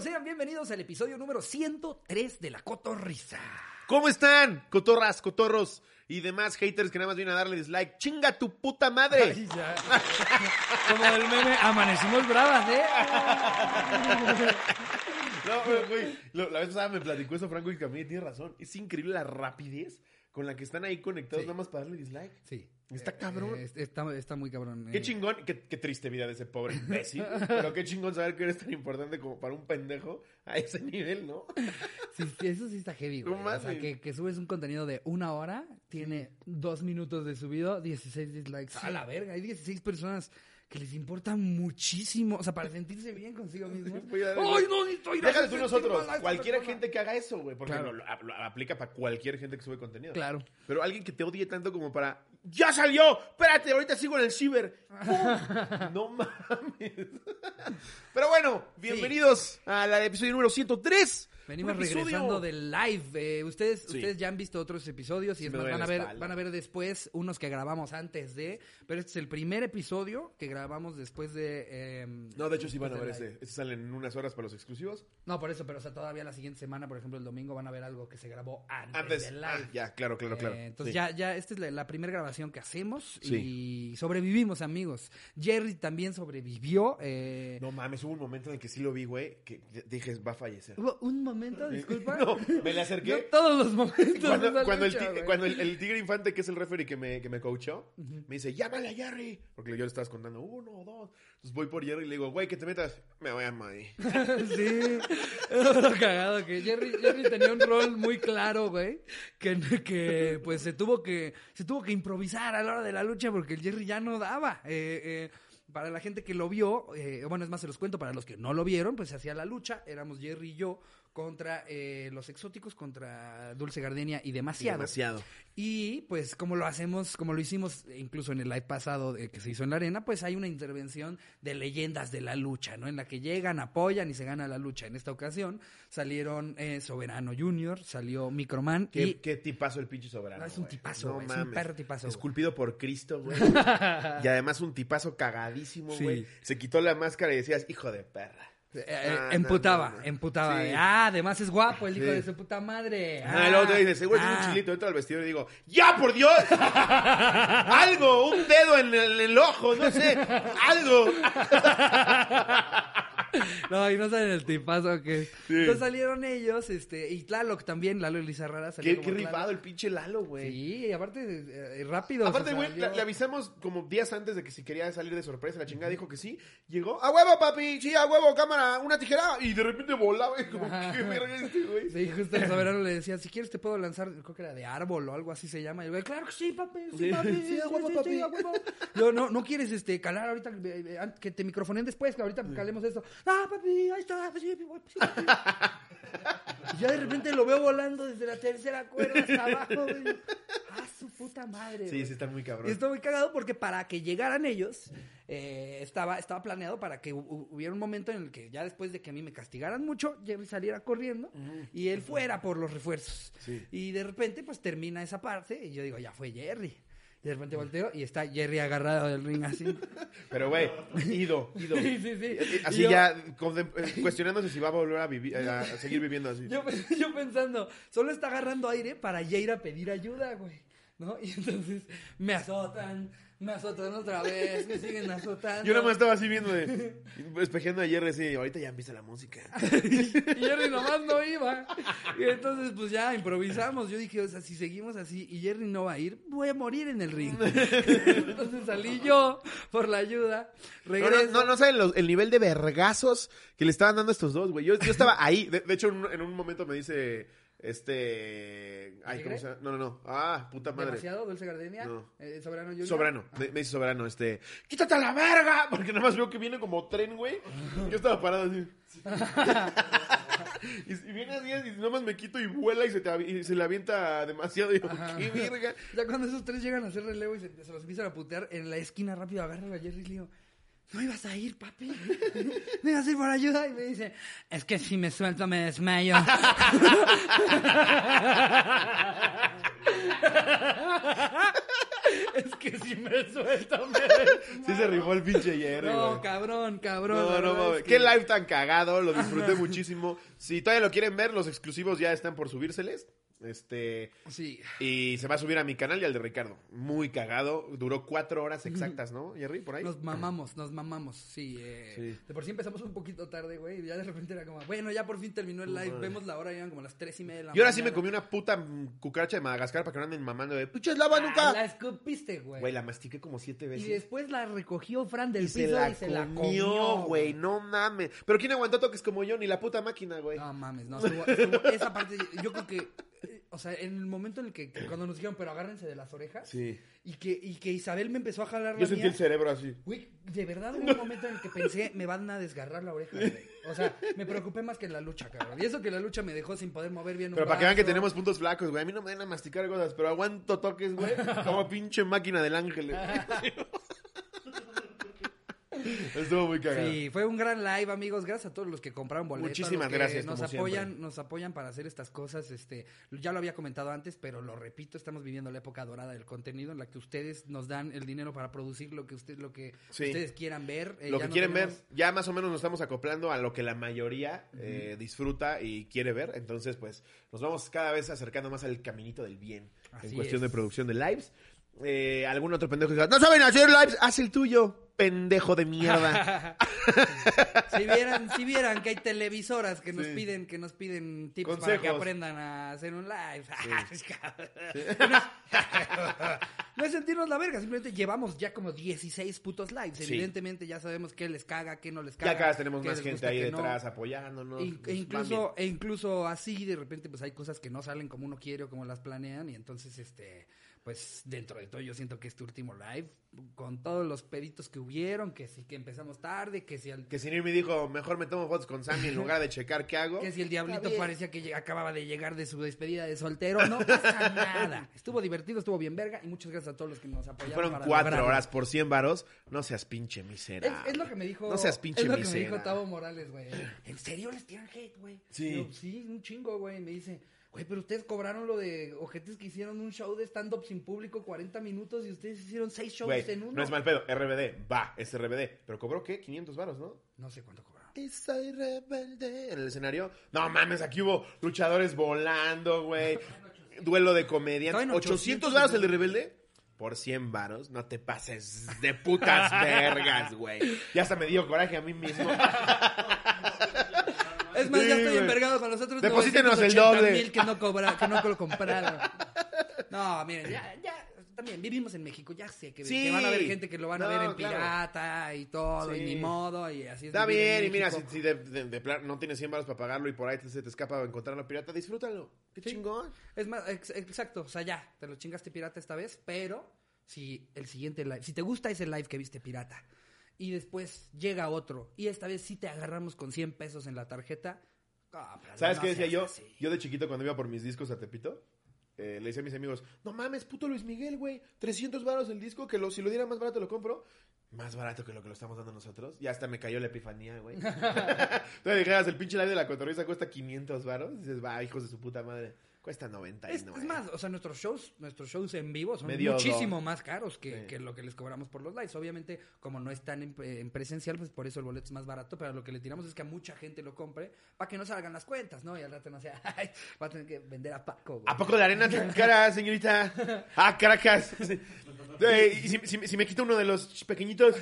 sean bienvenidos al episodio número 103 de La Cotorrisa. ¿Cómo están? Cotorras, cotorros y demás haters que nada más vienen a darle dislike. ¡Chinga tu puta madre! Ay, ya. Como el meme, amanecimos bravas, ¿eh? No, güey, la vez pasada me platicó eso Franco y Camille, tiene razón. Es increíble la rapidez con la que están ahí conectados Sí. nada más para darle dislike. Sí. Está cabrón. Eh, está, está muy cabrón. Qué eh. chingón, qué, qué triste vida de ese pobre imbécil. Pero qué chingón saber que eres tan importante como para un pendejo a ese nivel, ¿no? Sí, eso sí está heavy, güey. No o sea, que, que subes un contenido de una hora, tiene dos minutos de subido, 16 dislikes. A la verga, hay 16 personas que les importa muchísimo. O sea, para sentirse bien consigo a- ¡Ay, no, a Déjale tú 60 nosotros, persona! gente que haga eso, güey, porque Claro. lo, lo- lo aplica para cualquier gente que sube contenido. Claro. Pero alguien que te odie tanto como para, ¡ya salió! Espérate, ahorita sigo en el ciber. ¡Pum! no mames. Pero bueno, bienvenidos al episodio número 103. Venimos episodio- regresando del live. Eh, ustedes, Sí. ustedes ya han visto otros episodios y es más, van a ver, espalda. van a ver después unos que grabamos antes de, pero este es el primer episodio que grabamos después de. eh, No, de hecho sí van a ver ese. Ese sale en unas horas para los exclusivos. No, por eso, pero o sea, todavía la siguiente semana, por ejemplo, el domingo van a ver algo que se grabó antes, Antes. del live. Ah, ya, claro, claro, claro. Eh, entonces Sí. ya, ya, esta es la, la primera grabación que hacemos Sí. y sobrevivimos, amigos. Jerry también sobrevivió. eh, No mames, hubo un momento en el que sí lo vi, güey, que dije, va a fallecer. Hubo un momento, disculpa. No, me le acerqué. Todos los momentos. Cuando, de esa cuando el, lucha, ti- güey. cuando el- el tigre infante, que es el referee que me, que me coachó, me dice, llámale a Jerry. Porque yo le estaba contando, uno, dos. Entonces voy por Jerry y le digo, güey, que te metas. Me voy a ahí. Sí, era lo cagado que Jerry, Jerry tenía un rol muy claro, güey, que, que pues se tuvo que se tuvo que improvisar a la hora de la lucha porque el Jerry ya no daba. Eh, eh, para la gente que lo vio, eh, bueno, es más, se los cuento, para los que no lo vieron, pues se hacía la lucha, éramos Jerry y yo contra eh, los exóticos, contra Dulce Gardenia y demasiado. Demasiado. Y pues como lo hacemos, como lo hicimos incluso en el live pasado eh, que se hizo en la arena, pues hay una intervención de leyendas de la lucha, ¿no? En la que llegan, apoyan y se gana la lucha. En esta ocasión salieron eh, Soberano Junior, salió Microman ¿Qué, y qué tipazo el pinche soberano. No, es un tipazo, es un perro tipazo, güey. Esculpido por Cristo, güey. y además un tipazo cagadísimo, Sí. güey. Se quitó la máscara y decías, hijo de perra. Eh, eh, Ah, emputaba, no, no, no. emputaba. Sí. ah, además es guapo el hijo Sí. de su puta madre. Ah, y luego te dices, seguro ah. un chilito dentro del vestido y digo, ¡ya, por Dios! ¡Algo! ¡Un dedo en el, en el ojo! No sé, algo. No, y no saben el tipazo que es. Sí. Entonces salieron ellos, este, y Tlaloc también, Lalo Elizarrara salió Qué, como qué rifado el pinche Lalo, güey. Sí, y aparte, eh, rápido. Aparte, güey, le, le avisamos como días antes de que si quería salir de sorpresa. La chingada dijo que sí. Llegó, ¡a huevo, papi! Sí, a huevo, cámara, una tijera. Y de repente volaba. Y como, Ajá. ¿qué verga es este, güey? Sí, justo el soberano le decía, si quieres te puedo lanzar, creo que era de árbol o algo así se llama. Y el güey, claro que sí, papi, sí, Sí. papi. Sí, a huevo, papi. a huevo. Yo, no, no quieres este, calar ahorita, eh, eh, que te microfonen después, que ahorita calemos esto. Ah, papi, ahí está, sí, papi. Y ya de repente lo veo volando desde la tercera cuerda hasta abajo, güey. Ah, su puta madre. Sí, güey. sí, está muy Y cabrón. estoy muy cagado porque para que llegaran ellos, eh, estaba, estaba planeado para que hu- hu- hubiera un momento en el que ya después de que a mí me castigaran mucho, Jerry saliera corriendo y él fuera por los refuerzos. Sí. Y de repente, pues termina esa parte y yo digo, ya fue Jerry. Y de repente volteo y está Jerry agarrado del ring así. Pero, güey, ido, ido. Sí, sí, sí. Así Y yo- ya eh, cuestionándose si va a volver a, vivir, a seguir viviendo así. Yo, yo pensando, solo está agarrando aire para ya ir a pedir ayuda, güey. ¿No? Y entonces me azotan, me azotan otra vez, me siguen azotando. Yo nada más estaba así viendo de. espejeando a Jerry así. Ahorita ya empieza la música. y Jerry nomás no iba. Y entonces, pues ya improvisamos. Yo dije, o sea, si seguimos así y Jerry no va a ir, voy a morir en el ring. entonces salí yo por la ayuda. No, no, no, no saben los- el nivel de vergazos que le estaban dando a estos dos, güey. Yo, yo estaba ahí. De, de hecho, en un, en un momento me dice. Este. Ay, ¿cómo se llama? No, no, no. Ah, puta madre. Demasiado, Dulce Gardenia. No. eh, Soberano Junior. Soberano, me, me dice Soberano, este, quítate a la verga, porque nada más veo que viene como tren, güey. Yo estaba parado así. y, y viene así, y nada más me quito y vuela y se, te, y se le avienta demasiado. Y yo, qué verga. Ya cuando esos tres llegan a hacer relevo y se, se los empiezan a putear en la esquina rápido, agarran a Jerry y le digo, ¿no ibas a ir, papi? ¿No ibas a ir por ayuda? Y me dice, es que si me suelto me desmayo. es que si me suelto me desmayo. Sí se rifó el pinche Jerry, No, cabrón, cabrón. No, no mames. que- Qué live tan cagado, lo disfruté muchísimo. Si todavía lo quieren ver, los exclusivos ya están por subírseles. Este. Sí. Y se va a subir a mi canal y al de Ricardo. Muy cagado. Duró cuatro horas exactas, ¿no, Jerry? Por ahí. Nos mamamos, nos mamamos, sí, eh, Sí. De por sí empezamos un poquito tarde, güey. Y ya de repente era como, bueno, ya por fin terminó el live. Vemos la hora, eran como las tres y media de la Y ahora sí me mañana. comí una puta mm, cucaracha de Madagascar para que no anden mamando de ¡Puches lava Ah, nunca! la escupiste, güey. Güey, la mastiqué como siete Y veces. después la recogió Fran del Y piso se la y se la comió, güey. No mames. Pero ¿quién aguantó toques como yo? Ni la puta máquina, güey. No mames, no, estuvo, estuvo- esa parte, yo creo que, o sea, en el momento en el que, cuando nos dijeron, pero agárrense de las orejas, Sí. y que, y que Isabel me empezó a jalar la Yo sentí mía, el cerebro así. güey, de verdad hubo un momento en el que pensé, me van a desgarrar la oreja, güey. O sea, me preocupé más que en la lucha, cabrón. Y eso que la lucha me dejó sin poder mover bien un Pero para que vean que brazo. tenemos puntos flacos, güey. A mí no me dan a masticar cosas, pero aguanto toques, güey. Como pinche máquina del ángel. güey. Estuvo muy cagado. Sí, fue un gran live, amigos. Gracias a todos los que compraron boletos. Muchísimas que gracias, Nos como apoyan, siempre. nos apoyan para hacer estas cosas. Este, ya lo había comentado antes, pero lo repito, estamos viviendo la época dorada del contenido en la que ustedes nos dan el dinero para producir lo que usted, lo que Sí. ustedes quieran ver. Eh, lo que no quieren tenemos- ver, ya más o menos nos estamos acoplando a lo que la mayoría eh, disfruta y quiere ver. Entonces, pues, nos vamos cada vez acercando más al caminito del bien Así en cuestión es. de producción de lives. Eh, algún otro pendejo diga, no saben hacer lives, haz el tuyo, pendejo de mierda. si vieran, si vieran que hay televisoras que nos Sí. piden, que nos piden tips para que Consejos. aprendan a hacer un live. no es sentirnos la verga, simplemente llevamos ya como 16 putos lives. Evidentemente ya sabemos qué les caga, qué no les caga. ya cada vez tenemos más gente gusta, ahí no. detrás apoyándonos. Pues, e incluso, e incluso así de repente pues hay cosas que no salen como uno quiere o como las planean y entonces este pues dentro de todo yo siento que este último live con todos los peditos que hubieron que si que empezamos tarde que si bien. Que Sinir me dijo, mejor me tomo fotos con Sammy en lugar de checar qué hago. que si el diablito parecía que acababa de llegar de su despedida de soltero no pasa nada estuvo divertido estuvo bien verga y muchas gracias a todos los que nos apoyaron Fueron para cuatro lograrlo. horas por 100 varos. No seas pinche es, miserable. es lo que me dijo No seas pinche es lo que me misera. dijo Tavo Morales güey en serio les tiran hate güey Sí. Yo, sí un chingo güey me dice Güey, pero ustedes cobraron lo de ojetes que hicieron un show de stand-up sin público 40 minutos y ustedes hicieron 6 shows Güey, en uno. no es mal pedo. RBD, va, es RBD. Pero cobró qué? 500 varos, ¿no? No sé cuánto cobraron. Y soy rebelde. En el escenario. No mames, aquí hubo luchadores volando, güey. Duelo de comediantes. Estaban 800 800 varos el de rebelde. Por 100 varos, no te pases de putas vergas, güey. Ya hasta me dio coraje a mí mismo. Es más, Sí, ya estoy güey. envergado con los otros Deposítenos el 980 doble. mil que no, cobra, que no lo compraron. No, miren, ya, ya, también vivimos en México, ya sé que, Sí. que van a haber gente que lo van a ver en claro. pirata y todo, y ni modo, y así es. Está bien, y mira, si, de, de- de plan no tienes 100 varos para pagarlo y por ahí te- se te escapa encontrarlo pirata, disfrútalo. Qué chingón. Es más, ex- exacto, o sea, ya, te lo chingaste pirata esta vez, pero si el siguiente live, si te gusta ese live que viste pirata y después llega otro y esta vez sí te agarramos con 100 pesos en la tarjeta, cómpralo, ¿Sabes no qué decía yo? así. Yo de chiquito cuando iba por mis discos a Tepito, eh, le decía a mis amigos, no mames, puto Luis Miguel, güey, 300 varos el disco, que lo, si lo diera más barato lo compro. Más barato que lo que lo estamos dando nosotros. Y hasta me cayó la epifanía, güey. Entonces dijeras, el pinche live de la cotorriza cuesta 500 varos. Dices, va, hijos de su puta madre. Cuesta Es, 99. es más, o sea, nuestros shows, nuestros shows en vivo son Medio muchísimo más caros que, Sí. que lo que les cobramos por los lives. Obviamente, como no están en, en presencial, pues por eso el boleto es más barato, pero lo que le tiramos es que a mucha gente lo compre para que no salgan las cuentas, ¿no? Y al rato no sea, ay, va a tener que vender a Paco, güey. ¿A poco de arena tan cara, señorita? Ah, Caracas. Sí. Eh, y si, si- si me quito uno de los pequeñitos,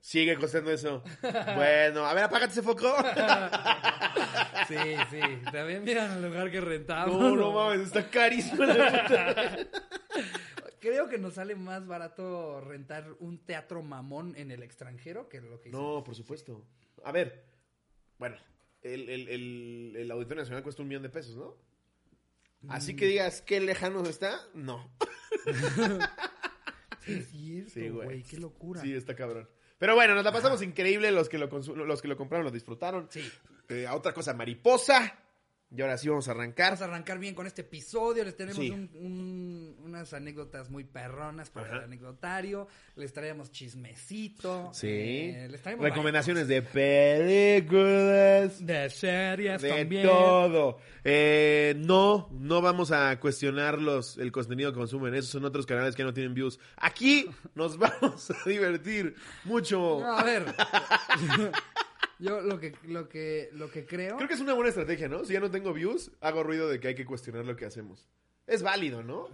sigue costando eso. Bueno, a ver, apágate ese foco. Sí, sí. También miran el lugar que rentamos. No, no mames, está carísimo. la. Creo que nos sale más barato rentar un teatro mamón en el extranjero que lo que hicimos. No, por supuesto. A ver, bueno, el, el, el, el Auditorio Nacional cuesta un millón de pesos, ¿no? Así que digas, ¿qué lejanos está? No. Sí, es cierto, Sí, güey. güey. Qué locura. Sí, está cabrón. Pero bueno, nos la pasamos increíble. Los que lo, los que lo compraron lo disfrutaron. Sí. Eh, otra cosa, mariposa. Y ahora sí vamos a arrancar. Vamos a arrancar bien con este episodio. Les tenemos Sí. un- un- unas anécdotas muy perronas para Ajá. el anecdotario. Les traemos chismecito. Sí. eh, les traemos Recomendaciones de películas. De series De también. todo. Eh, no, no vamos a cuestionar los, el contenido que consumen. Esos son otros canales que no tienen views. Aquí nos vamos a divertir mucho. No, a ver. Yo lo que, lo que, lo que creo. Creo que es una buena estrategia, ¿no? Si ya no tengo views, hago ruido de que hay que cuestionar lo que hacemos. Es válido, ¿no?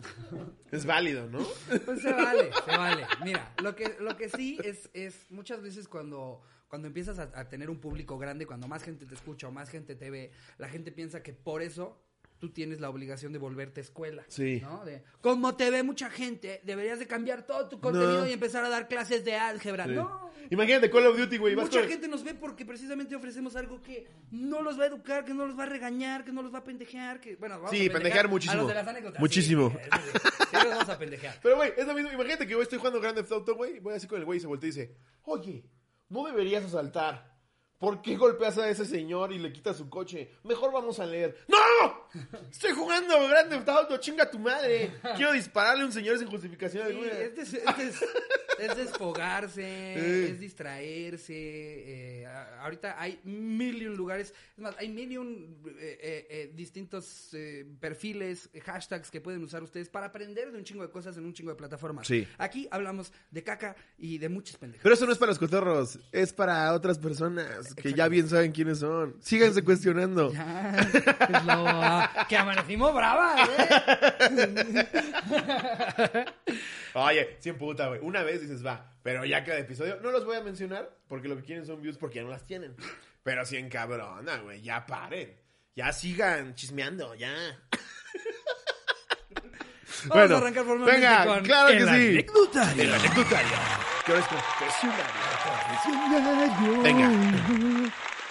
Es válido, ¿no? Pues se vale, se vale. Mira, lo que, lo que sí es, es muchas veces cuando, cuando empiezas a, a tener un público grande, cuando más gente te escucha o más gente te ve, la gente piensa que por eso tú tienes la obligación de volverte escuela. Sí. ¿no? De, como te ve mucha gente, deberías de cambiar todo tu contenido No. y empezar a dar clases de álgebra. Sí. No. Imagínate Call of Duty, güey. Mucha gente nos ve porque precisamente ofrecemos algo que no los va a educar, que no los va a regañar, que no los va a pendejear, que bueno, vamos Sí, a pendejear a muchísimo. los de las anécdotas, Muchísimo. Sí, sí, sí, sí los vamos a pendejear. Pero, güey, es lo mismo. Imagínate que yo estoy jugando Grand Theft Auto, güey. Voy así con el güey y se voltea y dice: Oye, no deberías asaltar. ¿Por qué golpeas a ese señor y le quitas su coche? Mejor vamos a leer. ¡No! Estoy jugando Grand Theft Auto, chinga tu madre. Quiero dispararle a un señor sin justificación Sí, alguna. este es, este es- es desfogarse, Sí. es distraerse. eh, ahorita hay mil y un lugares, es más, hay mil y un eh, eh, distintos perfiles, hashtags que pueden usar ustedes para aprender de un chingo de cosas en un chingo de plataformas. Sí. Aquí hablamos de caca y de muchas pendejadas. Pero eso no es para los cotorros, es para otras personas que ya bien saben quiénes son. Síganse cuestionando. Ya, es que amanecimos bravas, ¿eh? Oye, sin puta, güey. Una vez dices, va, pero ya cada episodio, no los voy a mencionar porque lo que quieren son views porque ya no las tienen. Pero sí en cabrona, güey, ya paren. Ya sigan chismeando, ya. Vamos a arrancar formalmente venga, con claro que el sí. anecdotario. El anecdotario. Que ahora es confesionario. Venga.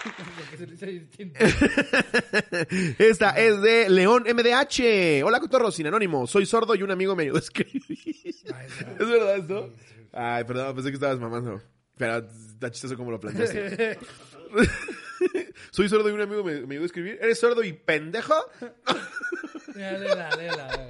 Esta es de León MDH. Hola, cotorro, sin anónimo. Soy sordo y un amigo me ayudó a escribir. ¿Es verdad esto? Ay, perdón, pensé que estabas mamando. Pero está chistoso como lo planteaste. Soy sordo y un amigo me, me ayudó a escribir. ¿Eres sordo y pendejo? Ya, léela, léela,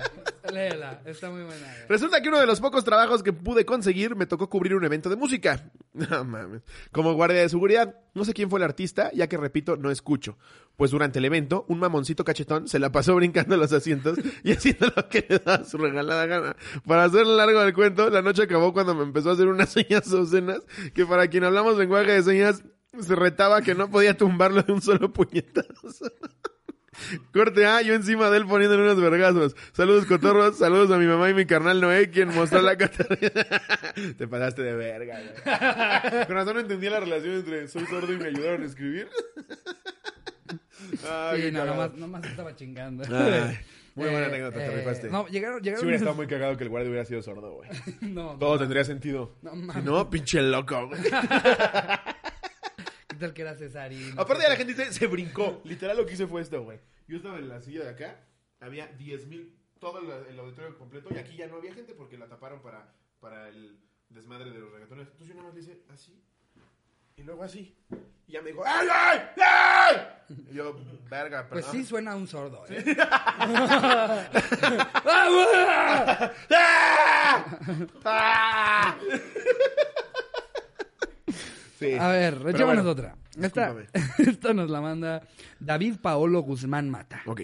léela. Está muy buena. güey. Resulta que uno de los pocos trabajos que pude conseguir me tocó cubrir un evento de música. No mames. Como guardia de seguridad. No sé quién fue el artista, ya que repito, no escucho. Pues durante el evento, un mamoncito cachetón se la pasó brincando los asientos y haciendo lo que le daba su regalada gana. Para hacer largo del cuento, la noche acabó cuando me empezó a hacer unas señas obscenas que para quien hablamos lenguaje de señas se retaba que no podía tumbarlo de un solo puñetazo. Corte A, yo encima de él poniéndole unos vergazos. Saludos, cotorros. Saludos a mi mamá y mi carnal Noé, quien mostró la Catarina. Te pasaste de verga, güey. Con razón no entendía la relación entre soy sordo y me ayudaron a escribir. Ay, Sí, no, nomás, nomás estaba chingando. Ay, muy buena Eh, anécdota, te eh, rifaste. No, llegaron, Si llegaron. hubiera estado muy cagado que el guardia hubiera sido sordo, güey. No, no, Todo tendría sentido. No, Si mames. no, pinche loco, güey. ¿Qué tal que era Cesarino? Aparte de la gente dice, se brincó. Literal lo que hice fue esto, güey. Yo estaba en la silla de acá, había 10 mil, todo el, el auditorio completo, y aquí ya no había gente porque la taparon para, para el desmadre de los reggaetones. Entonces yo nada más le hice así, y luego así. Y ya me dijo, ¡ay, ay, ay! Y yo, verga, Pues perdón. sí suena un sordo, ¿eh? ¡Ah! Sí. A ver, echémonos bueno, otra. Esta, esta nos la manda David Paolo Guzmán Mata. Ok.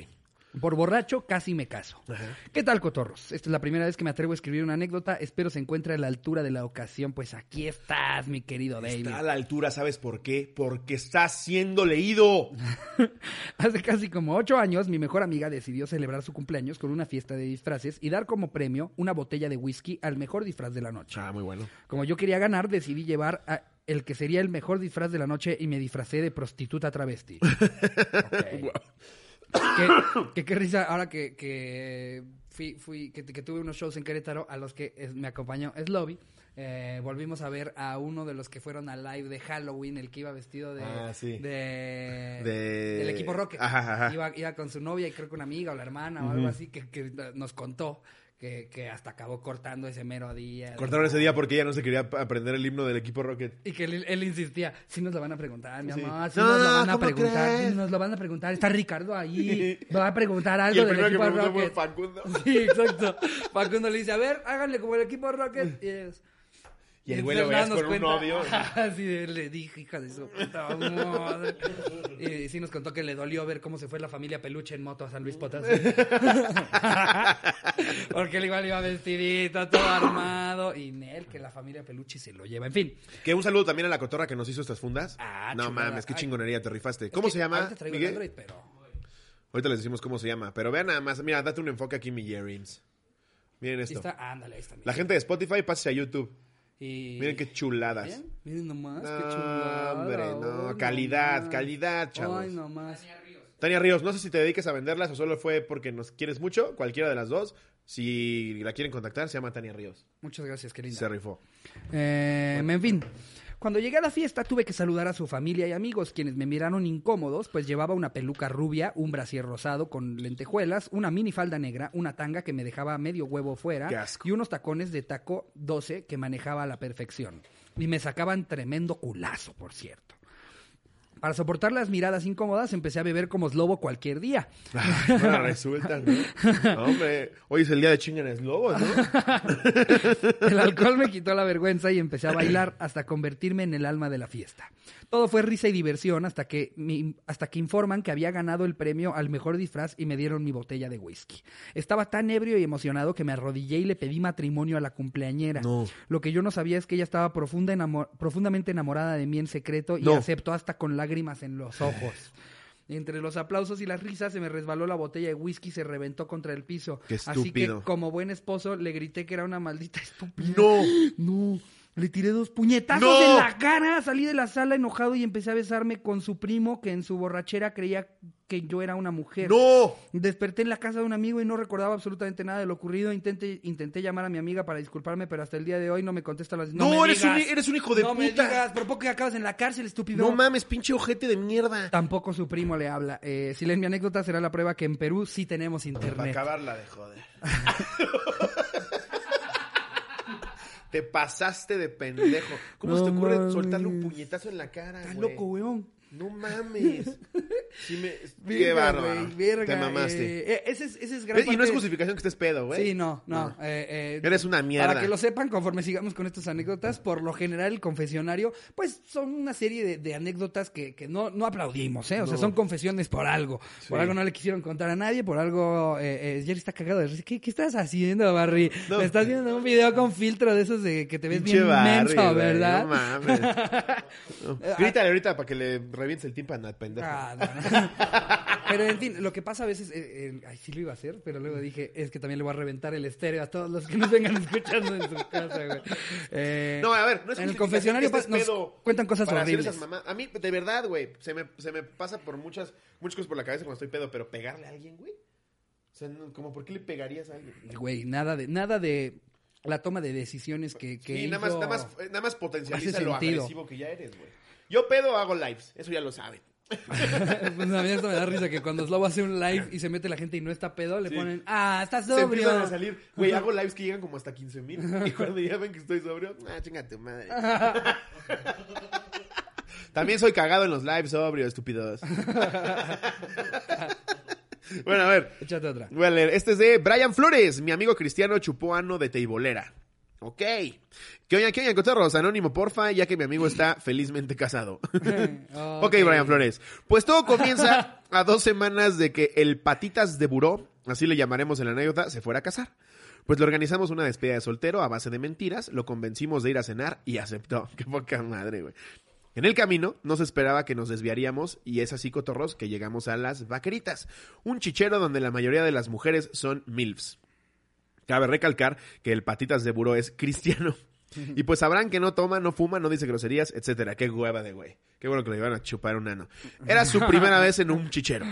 Por borracho casi me caso. Ajá. ¿Qué tal, cotorros? Esta es la primera vez que me atrevo a escribir una anécdota. Espero se encuentre a la altura de la ocasión. Pues aquí estás, mi querido David. Está a la altura, ¿sabes por qué? Porque está siendo leído. Hace casi como ocho años, mi mejor amiga decidió celebrar su cumpleaños con una fiesta de disfraces y dar como premio una botella de whisky al mejor disfraz de la noche. Ah, muy bueno. Como yo quería ganar, decidí llevar a el que sería el mejor disfraz de la noche y me disfracé de prostituta travesti. Ok. ¿Qué, qué, qué risa ahora que, que fui, fui que, que tuve unos shows en Querétaro a los que es- me acompañó Slobby. Eh, volvimos a ver a uno de los que fueron al live de Halloween, el que iba vestido de, Ah, sí. de, De- del equipo Rocket. Ajá, ajá. Iba, iba con su novia y creo que una amiga o la hermana o algo así que, que nos contó que, que hasta acabó cortando ese mero día. Cortaron ese día porque ella no se quería ap- aprender el himno del equipo Rocket. Y que él, él insistía, si nos lo van a preguntar, mi amor, si No, nos lo van a ¿cómo preguntar, sí nos lo van a preguntar. Está Ricardo ahí, va a preguntar Y algo el del primero que equipo preguntó fue Rocket. Facundo. Sí, exacto. Facundo le dice, a ver, háganle como el equipo Rocket. Y, es- Y el güey lo nos con un odio. Así de, le dije, hija de su puta madre. Y sí nos contó que le dolió ver cómo se fue la familia Peluche en moto a San Luis Potosí. Porque él igual iba vestidito, todo armado. Y Nel, que la familia Peluche se lo lleva. En fin. Que un saludo también a la cotorra que nos hizo estas fundas. Ah, no mames, qué chingonería, te rifaste. Es ¿Cómo que se llama? Ahorita traigo el Miguel? Android, pero... Ahorita les decimos cómo se llama. Pero vean nada más. Mira, date un enfoque aquí, mi Jerins. Miren Ahí esto. está, ándale, ahí está. La gente de Spotify, pase a YouTube. Y... Miren qué chuladas. Miren nomás, No, qué chulada. hombre, no. Calidad, calidad, chavos. Ay, nomás. Tania Ríos, no sé si te dediques a venderlas o solo fue porque nos quieres mucho. Cualquiera de las dos. Si la quieren contactar, se llama Tania Ríos. Muchas gracias, qué linda. Se rifó. Eh, En fin, cuando llegué a la fiesta tuve que saludar a su familia y amigos, quienes me miraron incómodos, pues llevaba una peluca rubia, un brasier rosado con lentejuelas, una minifalda negra, una tanga que me dejaba medio huevo fuera y unos tacones de taco 12 que manejaba a la perfección. Y me sacaban tremendo culazo, por cierto. Para soportar las miradas incómodas, empecé a beber como slobo cualquier día. Resulta, ¿no? Hombre, hoy es el día de chinganes lobos, ¿no? El alcohol me quitó la vergüenza y empecé a bailar hasta convertirme en el alma de la fiesta. Todo fue risa y diversión hasta que, hasta que informan que había ganado el premio al mejor disfraz y me dieron mi botella de whisky. Estaba tan ebrio y emocionado que me arrodillé y le pedí matrimonio a la cumpleañera. No. Lo que yo no sabía es que ella estaba profunda profundamente enamorada de mí en secreto y No. aceptó hasta con lágrimas en los ojos. Entre los aplausos y las risas se me resbaló la botella de whisky y se reventó contra el piso. Qué Así que, como buen esposo, le grité que era una maldita estúpida. No. No. Le tiré dos puñetazos ¡No! en la cara. Salí de la sala enojado y empecé a besarme con su primo que en su borrachera creía que yo era una mujer. ¡No! Desperté en la casa de un amigo y no recordaba absolutamente nada de lo ocurrido. Intenté, intenté llamar a mi amiga para disculparme, pero hasta el día de hoy no me contesta las... No, me eres, digas. un, eres un hijo de no me puta. digas, por poco que acabas en la cárcel, estúpido. No mames, pinche ojete de mierda. Tampoco su primo le habla. Eh, si leen mi anécdota, será la prueba que en Perú sí tenemos Para internet. acabarla de joder. Te pasaste de pendejo. ¿Cómo No se te ocurre mames. soltarle un puñetazo en la cara, Estás güey? loco, weón. No mames. Sí me... Qué bárbaro. Te mamaste. eh, ese es, ese es gran y no es justificación que estés pedo, güey. Sí, no, no. eh, eh, Eres una mierda. Para que lo sepan, conforme sigamos con estas anécdotas, por lo general el confesionario, pues son una serie de, de anécdotas que, que no, no aplaudimos, ¿eh? O sea, son confesiones por algo. Por algo no le quisieron contar a nadie, por algo... Jerry está cagado. ¿Qué, ¿Qué estás haciendo, Barry? No. Me estás viendo un video con filtro de esos de que te ves Pinche bien Barry, menso, ¿verdad? No mames. Grítale ahorita para que le revientes el tímpano pendejo. Ah, no, no. Pero en fin, lo que pasa a veces, eh, eh, ay, sí lo iba a hacer, pero luego dije, es que también le voy a reventar el estéreo a todos los que nos vengan escuchando en su casa, güey. Eh, No, a ver, no es En el confesionario nos pedo cuentan cosas para hacer horribles. esas A mí, de verdad, güey, se me, se me pasa por muchas, muchas cosas por la cabeza cuando estoy pedo, pero pegarle a alguien, güey. O sea, como, ¿por qué le pegarías a alguien? Güey, nada de, nada de la toma de decisiones que, que Sí, nada más, nada más, eh, nada más potencializa lo agresivo que ya eres, güey. Yo pedo hago lives, eso ya lo saben. pues a mí esto me da risa que cuando Slobo hace un live y se mete la gente y no está pedo, le Sí. ponen, ah, estás Se empiezan sobrio. a salir, güey, hago lives que llegan como hasta 15 mil. Y cuando ya ven que estoy sobrio, ah, chinga tu madre. También soy cagado en los lives sobrio, estúpidos. bueno, a ver. Échate otra. Voy a leer. Este es de Brian Flores, mi amigo cristiano chupoano de Teibolera. Ok. Que oigan, que oigan, cotorros, anónimo, porfa, ya que mi amigo está felizmente casado. ok, Brian Flores. Pues todo comienza a dos semanas de que el patitas de buró, así le llamaremos en la anécdota, se fuera a casar. Pues le organizamos una despedida de soltero a base de mentiras, lo convencimos de ir a cenar y aceptó. Qué poca madre, güey. En el camino no se esperaba que nos desviaríamos y es así, cotorros, que llegamos a las vaqueritas, un chichero donde la mayoría de las mujeres son MILFs. Cabe recalcar que el patitas de buró es cristiano. Y pues sabrán que no toma, no fuma, no dice groserías, etcétera. Qué hueva de güey. Qué bueno que le iban a chupar un ano. Era su primera vez en un chichero.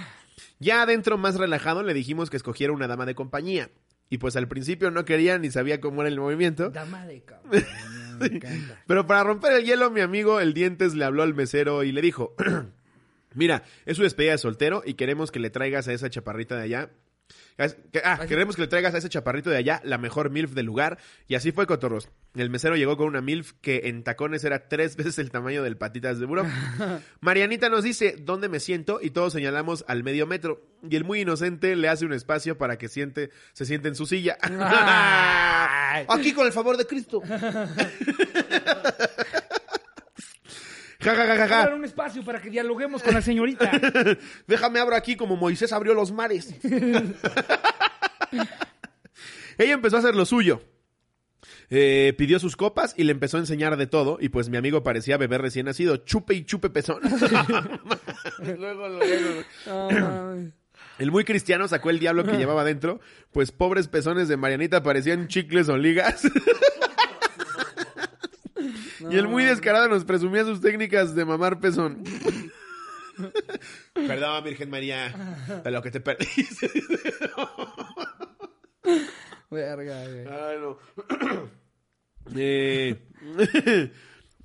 Ya adentro, más relajado, le dijimos que escogiera una dama de compañía. Y pues al principio no quería ni sabía cómo era el movimiento. Dama de cabrón. Me encanta. Pero para romper el hielo, mi amigo el Dientes le habló al mesero y le dijo: Mira, es su despedida de soltero y queremos que le traigas a esa chaparrita de allá Ah, queremos que le traigas a ese chaparrito de allá la mejor MILF del lugar. Y así fue, Cotorros. El mesero llegó con una MILF que en tacones era tres veces el tamaño del patitas de buró. Marianita nos dice dónde me siento y todos señalamos al medio metro. Y el muy inocente le hace un espacio para que siente, se siente en su silla. Aquí con el favor de Cristo. Ja, ja, ja, ja, ja. Abran un espacio para que dialoguemos con la señorita. Déjame abro aquí como Moisés abrió los mares. Ella empezó a hacer lo suyo. Eh, pidió sus copas y le empezó a enseñar de todo. Y pues mi amigo parecía bebé recién nacido. Chupe y chupe pezón. luego, luego. El muy cristiano sacó el diablo que llevaba dentro. Pues pobres pezones de Marianita parecían chicles o ligas. Y el muy descarado nos presumía sus técnicas de mamar pezón. Perdón, Virgen María, de lo que te perdiste. Verga, güey. Ay, no. Eh,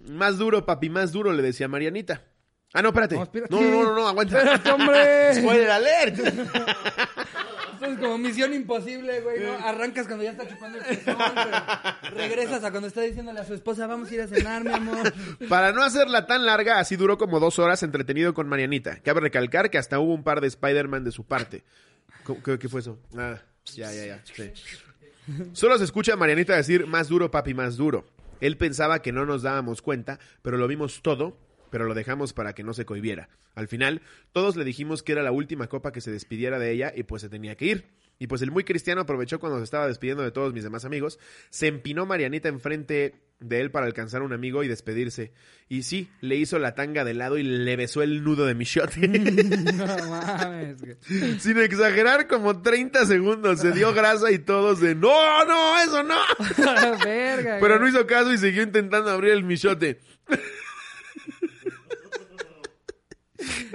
más duro, papi, más duro, le decía Marianita. Ah, no, espérate. No, No, espérate. no, no, no, no, aguanta. Espérate, hombre. Spoiler alert. Esto es como misión imposible, güey, ¿no? Arrancas cuando ya está chupando el pezón, pero regresas a cuando está diciéndole a su esposa, vamos a ir a cenar, mi amor. Para no hacerla tan larga, así duró como dos horas entretenido con Marianita. Cabe recalcar que hasta hubo un par de Spider-Man de su parte. ¿Cómo- ¿Qué, qué fue eso? Ah, ya, ya, ya. sí. Solo se escucha a Marianita decir más duro, papi, más duro. Él pensaba que no nos dábamos cuenta, pero lo vimos todo, pero lo dejamos para que no se cohibiera. Al final, todos le dijimos que era la última copa que se despidiera de ella y pues se tenía que ir. Y pues el muy cristiano aprovechó cuando se estaba despidiendo de todos mis demás amigos, se empinó Marianita enfrente de él para alcanzar a un amigo y despedirse. Y sí, le hizo la tanga de lado y le besó el nudo de mi shot. No mames. Sin exagerar, como 30 segundos. Se dio grasa y todos de ¡No, no, eso no! Verga, Pero no hizo caso y siguió intentando abrir el michote.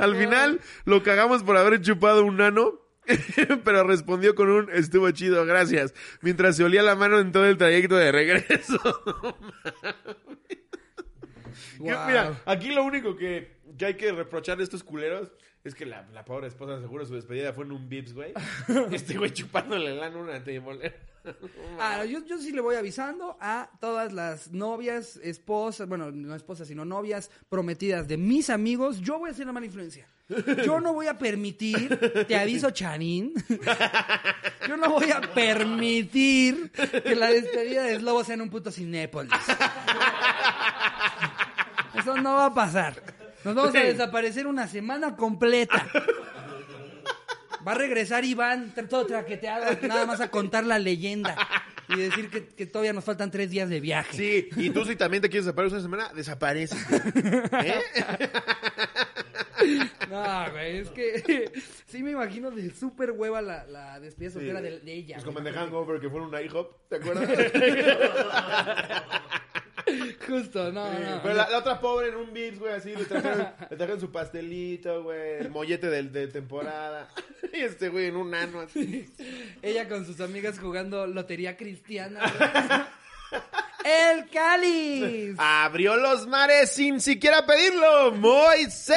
Al final lo cagamos por haber chupado un nano, pero respondió con un estuvo chido, gracias, mientras se olía la mano en todo el trayecto de regreso. Mira, aquí lo único que, que hay que reprochar de estos culeros es que la, la pobre esposa seguro su despedida fue en un Vips, güey. Este güey chupándole la a una tebolera. Ah, yo, yo sí le voy avisando a todas las novias, esposas, bueno, no esposas, sino novias prometidas de mis amigos. Yo voy a ser la mala influencia. Yo no voy a permitir, te aviso, Charín. Yo no voy a permitir que la despedida de Slobo sea en un puto Cinépolis. Eso no va a pasar. Nos vamos a desaparecer una semana completa. Va a regresar Iván, todo traqueteado, nada más a contar la leyenda y decir que, que todavía nos faltan tres días de viaje. Sí, y tú si también te quieres desaparecer una semana, desaparece. ¿Eh? No, güey, es que sí me imagino de súper hueva la, la despedida soltera de, de ella. Pues como en. The Hangover que fueron un IHOP, ¿te acuerdas? Justo, no, no. Pero la, la otra pobre en un Vips, güey, así, le trajeron, le trajeron su pastelito, güey, el mollete del- de, temporada. Y este güey en un ano así. Ella con sus amigas jugando lotería cristiana. güey. ¡El cáliz! Abrió los mares sin siquiera pedirlo, Moisés.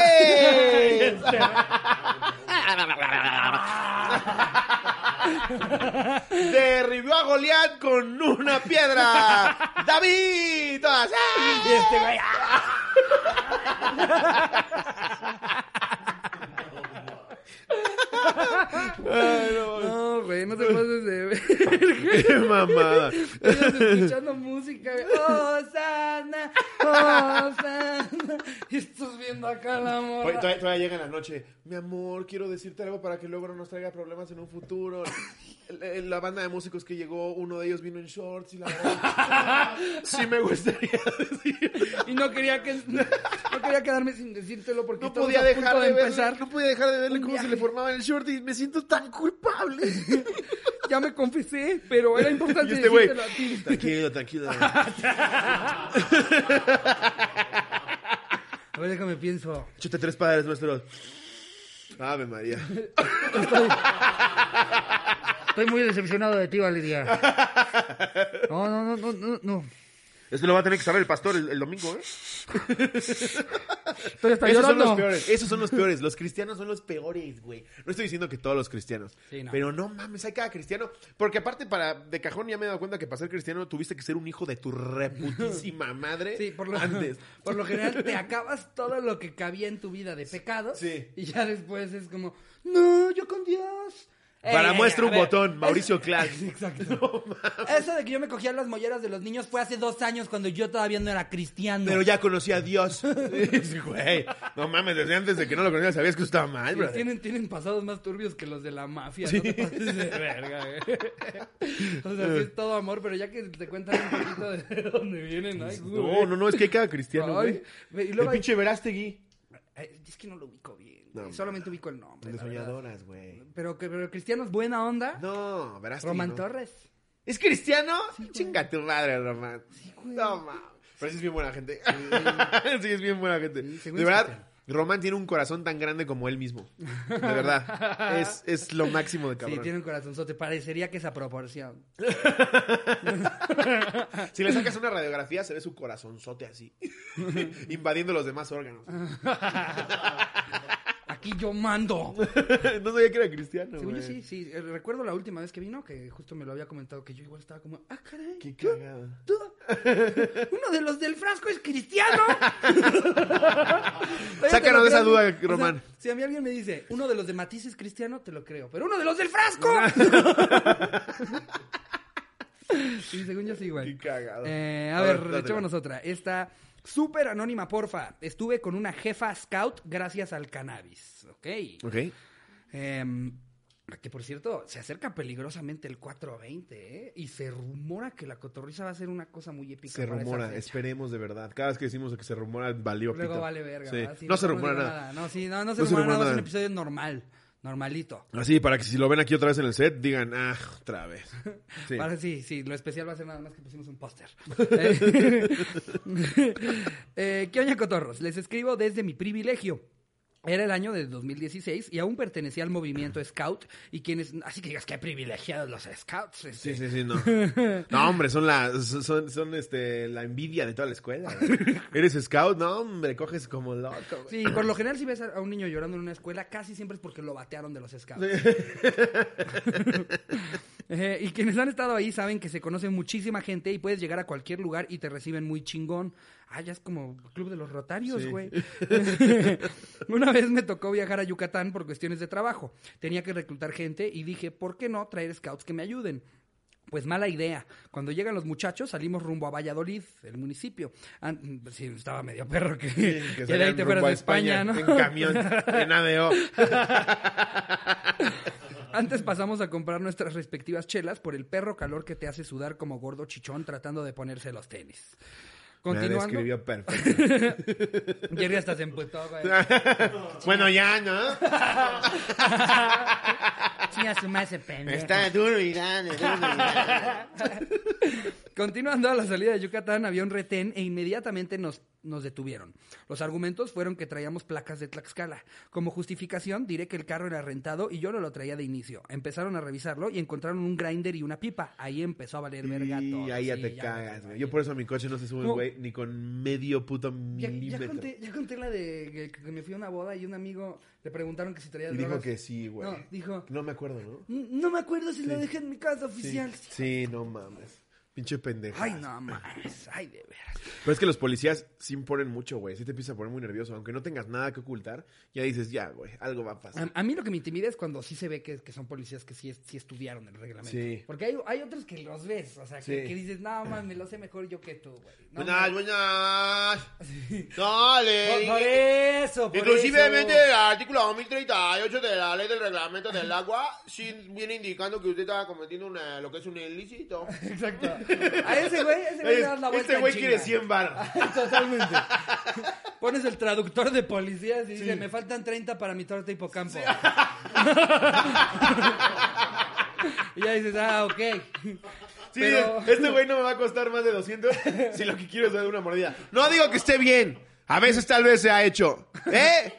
Derribó a Goliat con una piedra. David. Todas, ¡ah! Y este güey, Ay, no, No, güey, no te pases de ver. qué mamada. Ellos escuchando música, güey. Osana, Osana. Y estás viendo acá la Oye, morra. todavía, todavía llega en la noche. Mi amor, quiero decirte algo para que luego no nos traiga problemas en un futuro. La banda de músicos que llegó, uno de ellos vino en shorts y la verdad. sí me gustaría decir. Y no quería que no quería quedarme sin decírtelo porque No podía a dejar punto de, de empezar. no podía dejar de verle cómo se le formaba el short y me siento tan culpable. Ya me confesé, pero era importante Y este güey, decírtelo a ti. tranquilo, tranquilo. A ver, déjame pienso. Échate tres padres nuestros. Ave María. Estoy, estoy muy decepcionado de ti, Valeria. No, no, no, no, no, no. Esto lo va a tener que saber el pastor el, el domingo, ¿eh? Está Esos son los peores. Esos son los peores. Los cristianos son los peores, güey. No estoy diciendo que todos los cristianos. Sí, no. Pero no mames, hay cada cristiano. Porque aparte, para de cajón ya me he dado cuenta que para ser cristiano tuviste que ser un hijo de tu reputísima madre Sí, por lo, antes. por lo general te acabas todo lo que cabía en tu vida de pecados. Sí. Y ya después es como, no, yo con Dios. Para Eh, muestra un ver, botón, Mauricio Clark. Exacto. Eso de que yo me cogía las molleras de los niños fue hace dos años cuando yo todavía no era cristiano. Pero ya conocí a Dios. Sí, güey. No mames, desde antes de que no lo conocías sabías que estaba mal, Sí, bro. tienen, tienen pasados más turbios que los de la mafia, no te pases de verga, güey. O sea, sí es todo amor, pero ya que te cuentan un poquito de dónde vienen. No, no, no, es que hay cada cristiano, Ay, güey. y El hay- pinche Verástegui. Ay, Es que no lo ubico bien. No. Solamente ubico el nombre. De soñadoras, güey. Pero, pero cristianos, buena onda. No, Verástegui. Román no. Torres. ¿Es cristiano? Chinga tu madre, Román. güey. No, mames. Pero sí es bien buena gente. Sí, es bien buena gente. Sí, de es verdad, cristiano. Román tiene un corazón tan grande como él mismo. De verdad. Es, es lo máximo de cabrón. Sí, tiene un corazonzote. Parecería que esa proporción. Si le sacas una radiografía, se ve su corazonzote así. invadiendo los demás órganos. Aquí yo mando. no sabía que era cristiano, Según yo, sí, sí. Eh, Recuerdo la última vez que vino, que justo me lo había comentado, que yo igual estaba como, ah, caray. Qué ¿tú? cagada. ¿Tú? ¿Uno de los del frasco es cristiano? Sácanos de esa duda, O sea, Román. si a mí alguien me dice, uno de los de Matiz es cristiano, te lo creo. Pero uno de los del frasco. sí, según yo sí, güey. Qué cagado. Eh, a, A ver, ver, echémonos otra. Esta, súper anónima, porfa. Estuve con una jefa scout gracias al cannabis. Ok. Ok. Em, que por cierto, se acerca peligrosamente el 420, ¿eh? Y se rumora que la cotorriza va a ser una cosa muy épica. Se para esa rumora, fecha. esperemos de verdad. Cada vez que decimos que se rumora, valió Luego pito. vale verga, Sí. ¿verdad? Sí, no se rumora nada. No, sí, no, no se No se rumora nada. rumora Es un nada. episodio normal, normalito. Así, para que si lo ven aquí otra vez en el set, digan, ah, otra vez. Sí. Para- sí, sí, lo especial va a ser nada más que pusimos un póster. Eh, eh, ¿Qué oña cotorros? Les escribo desde mi privilegio. Era el año de 2016 y aún pertenecía al movimiento Scout y quienes... Así que digas, qué privilegiados los Scouts. este. Sí, sí, sí, no. No, hombre, son la, son, son este, la envidia de toda la escuela. Eres scout, no, hombre, coges como loco. güey. Sí, por lo general si ves a a un niño llorando en una escuela, casi siempre es porque lo batearon de los Scouts. Eh, y quienes han estado ahí saben que se conoce muchísima gente y puedes llegar a cualquier lugar y te reciben muy chingón. Ah, ya es como Club de los Rotarios, Sí. güey. Una vez me tocó viajar a Yucatán por cuestiones de trabajo. Tenía que reclutar gente y dije, ¿por qué no traer scouts que me ayuden? Pues mala idea. Cuando llegan los muchachos, salimos rumbo a Valladolid, el municipio. An- sí, estaba medio perro que, Sí, que de salían ahí te fueras a de España, ¿no? En camión, en ADO. Antes pasamos a comprar nuestras respectivas chelas por el perro calor que te hace sudar como gordo chichón tratando de ponerse los tenis. Me Continuando, describió perfecto. Jerry hasta se emputó, güey. bueno, ya, ¿no? Chinga su madre ese pendejo. Está duro y grande, duro y grande. Continuando a la salida de Yucatán, había un retén e inmediatamente nos, nos detuvieron. Los argumentos fueron que traíamos placas de Tlaxcala. Como justificación, diré que el carro era rentado y yo no lo traía de inicio. Empezaron a revisarlo y encontraron un grinder y una pipa. Ahí empezó a valer verga Y todo. ahí ya Sí, te ya cagas, güey. Yo por eso a mi coche no se sube, güey, ni con medio puto Ya, ya milímetro. conté, ya conté la de que, me fui a una boda y un amigo le preguntaron que si traía Y dijo que sí, güey. No, dijo, No me acuerdo, ¿no? "N- no me acuerdo si lo Sí. dejé en mi casa Sí, oficial. sí, no mames. Pinche pendejo. Ay, no mames, ay, de veras. Pero es que los policías sí imponen mucho, güey. Sí te empiezas a poner muy nervioso. Aunque no tengas nada que ocultar, ya dices, ya, güey, algo va a pasar. A, a mí lo que me intimida es cuando sí se ve que, que son policías que sí, sí estudiaron el reglamento. Sí. Porque hay, hay otros que los ves, o sea, que, Sí. que dices, no, man, me lo sé mejor yo que tú, güey. No, buenas, man". buenas. Por, Dale. por eso, por Inclusivemente eso. el artículo 2038 de la ley del reglamento del agua sí viene indicando que usted estaba cometiendo una, lo que es un ilícito. Exacto. A ese güey, ese güey le das la vuelta Este güey quiere 100 bar. Totalmente. Pones el traductor de policías y Sí. dice, me faltan 30 para mi torta hipocampo. y ya dices, ah, ok. Sí, Pero- este güey no me va a costar más de 200 si lo que quiero es dar una mordida. No digo que esté bien. A veces tal vez se ha hecho. ¿Eh?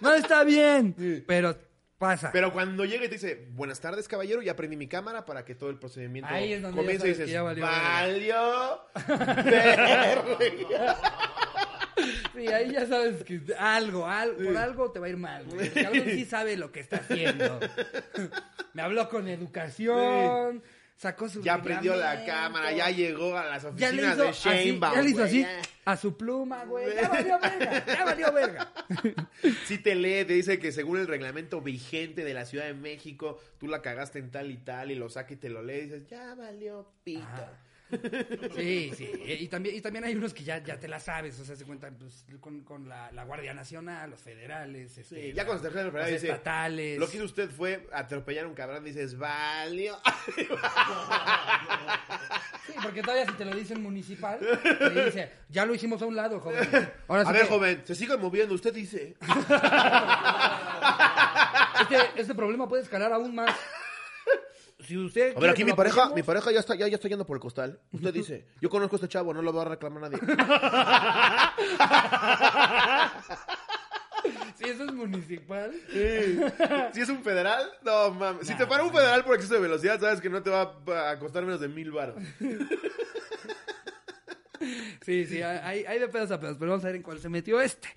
No está bien, pero Pasa. Pero cuando llega y te dice, buenas tardes, caballero, ya prendí mi cámara para que todo el procedimiento Ahí es donde ya comience y que dices, ya valió valió, verga". Sí, ahí ya sabes que algo, algo, por algo te va a ir mal. güey. Cabrón sí sabe lo que está haciendo. Me habló con educación, sacó su Ya prendió la cámara, ya llegó a las oficinas de Sheinbaum. ya le hizo así a su pluma, güey. Ya valió verga, ya valió verga. Sí te lee, te dice que según el reglamento vigente de la Ciudad de México, tú la cagaste en tal y tal, y lo saca y te lo lee y dices, ya valió pito. Sí, sí. Y también, y también hay unos que ya, ya te la sabes, o sea, se cuentan pues, con, con la, la Guardia Nacional, los federales, este, Sí, ya cuando se te los dice, estatales. lo que hizo usted fue atropellar a un cabrón, dices, valió. Sí, porque todavía si te lo dicen municipal, te dice, ya lo hicimos a un lado, joven. Ahora a ver, que joven, se sigue moviendo, usted dice. Este, este problema puede escalar aún más. Si usted A ver, aquí mi pareja, mi pareja ya está, ya, ya está yendo por el costal. Usted dice, yo conozco a este chavo, no lo va a reclamar nadie. Si eso es municipal. Si es un federal, no mames. Si te para un federal por exceso de velocidad, sabes que no te va a costar menos de mil baros. Sí, sí, hay, hay de pedos a pedos, pero vamos a ver en cuál se metió este.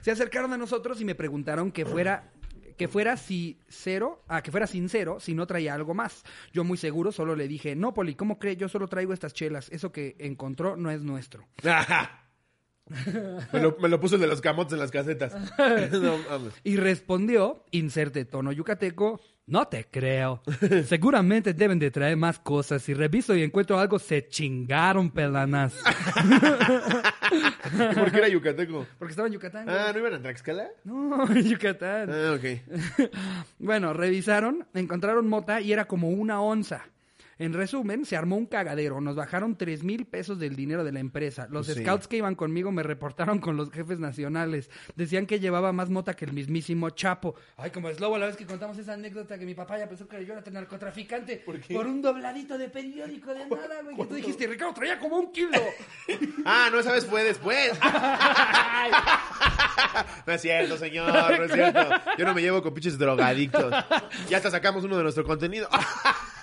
Se acercaron a nosotros y me preguntaron que fuera que fuera si cero, ah, que fuera sincero si no traía algo más. Yo muy seguro solo le dije, no, Poli, ¿cómo cree? Yo solo traigo estas chelas. Eso que encontró no es nuestro. me, lo, me lo puso el de los camotes en las casetas. No. Y respondió, inserte tono yucateco, no te creo. Seguramente deben de traer más cosas. Si reviso y encuentro algo, se chingaron pelanas. ¿Y por qué era yucateco? Porque estaba en Yucatán. Ah, ¿no iban a Tlaxcala? No, en Yucatán. Ah, ok. Bueno, revisaron, encontraron mota y era como una onza. En resumen, se armó un cagadero. Nos bajaron tres mil pesos del dinero de la empresa. Los Sí. scouts que iban conmigo me reportaron con los jefes nacionales. Decían que llevaba más mota que el mismísimo Chapo. Ay, como es lobo la vez que contamos esa anécdota que mi papá ya pensó que yo era narcotraficante por, qué? un dobladito de periódico de nada, güey. Que tú dijiste, Ricardo, traía como un kilo. Ah, no, esa vez fue después. No es cierto, señor, no es cierto. Yo no me llevo con pinches drogadictos. Ya hasta sacamos uno de nuestro contenido.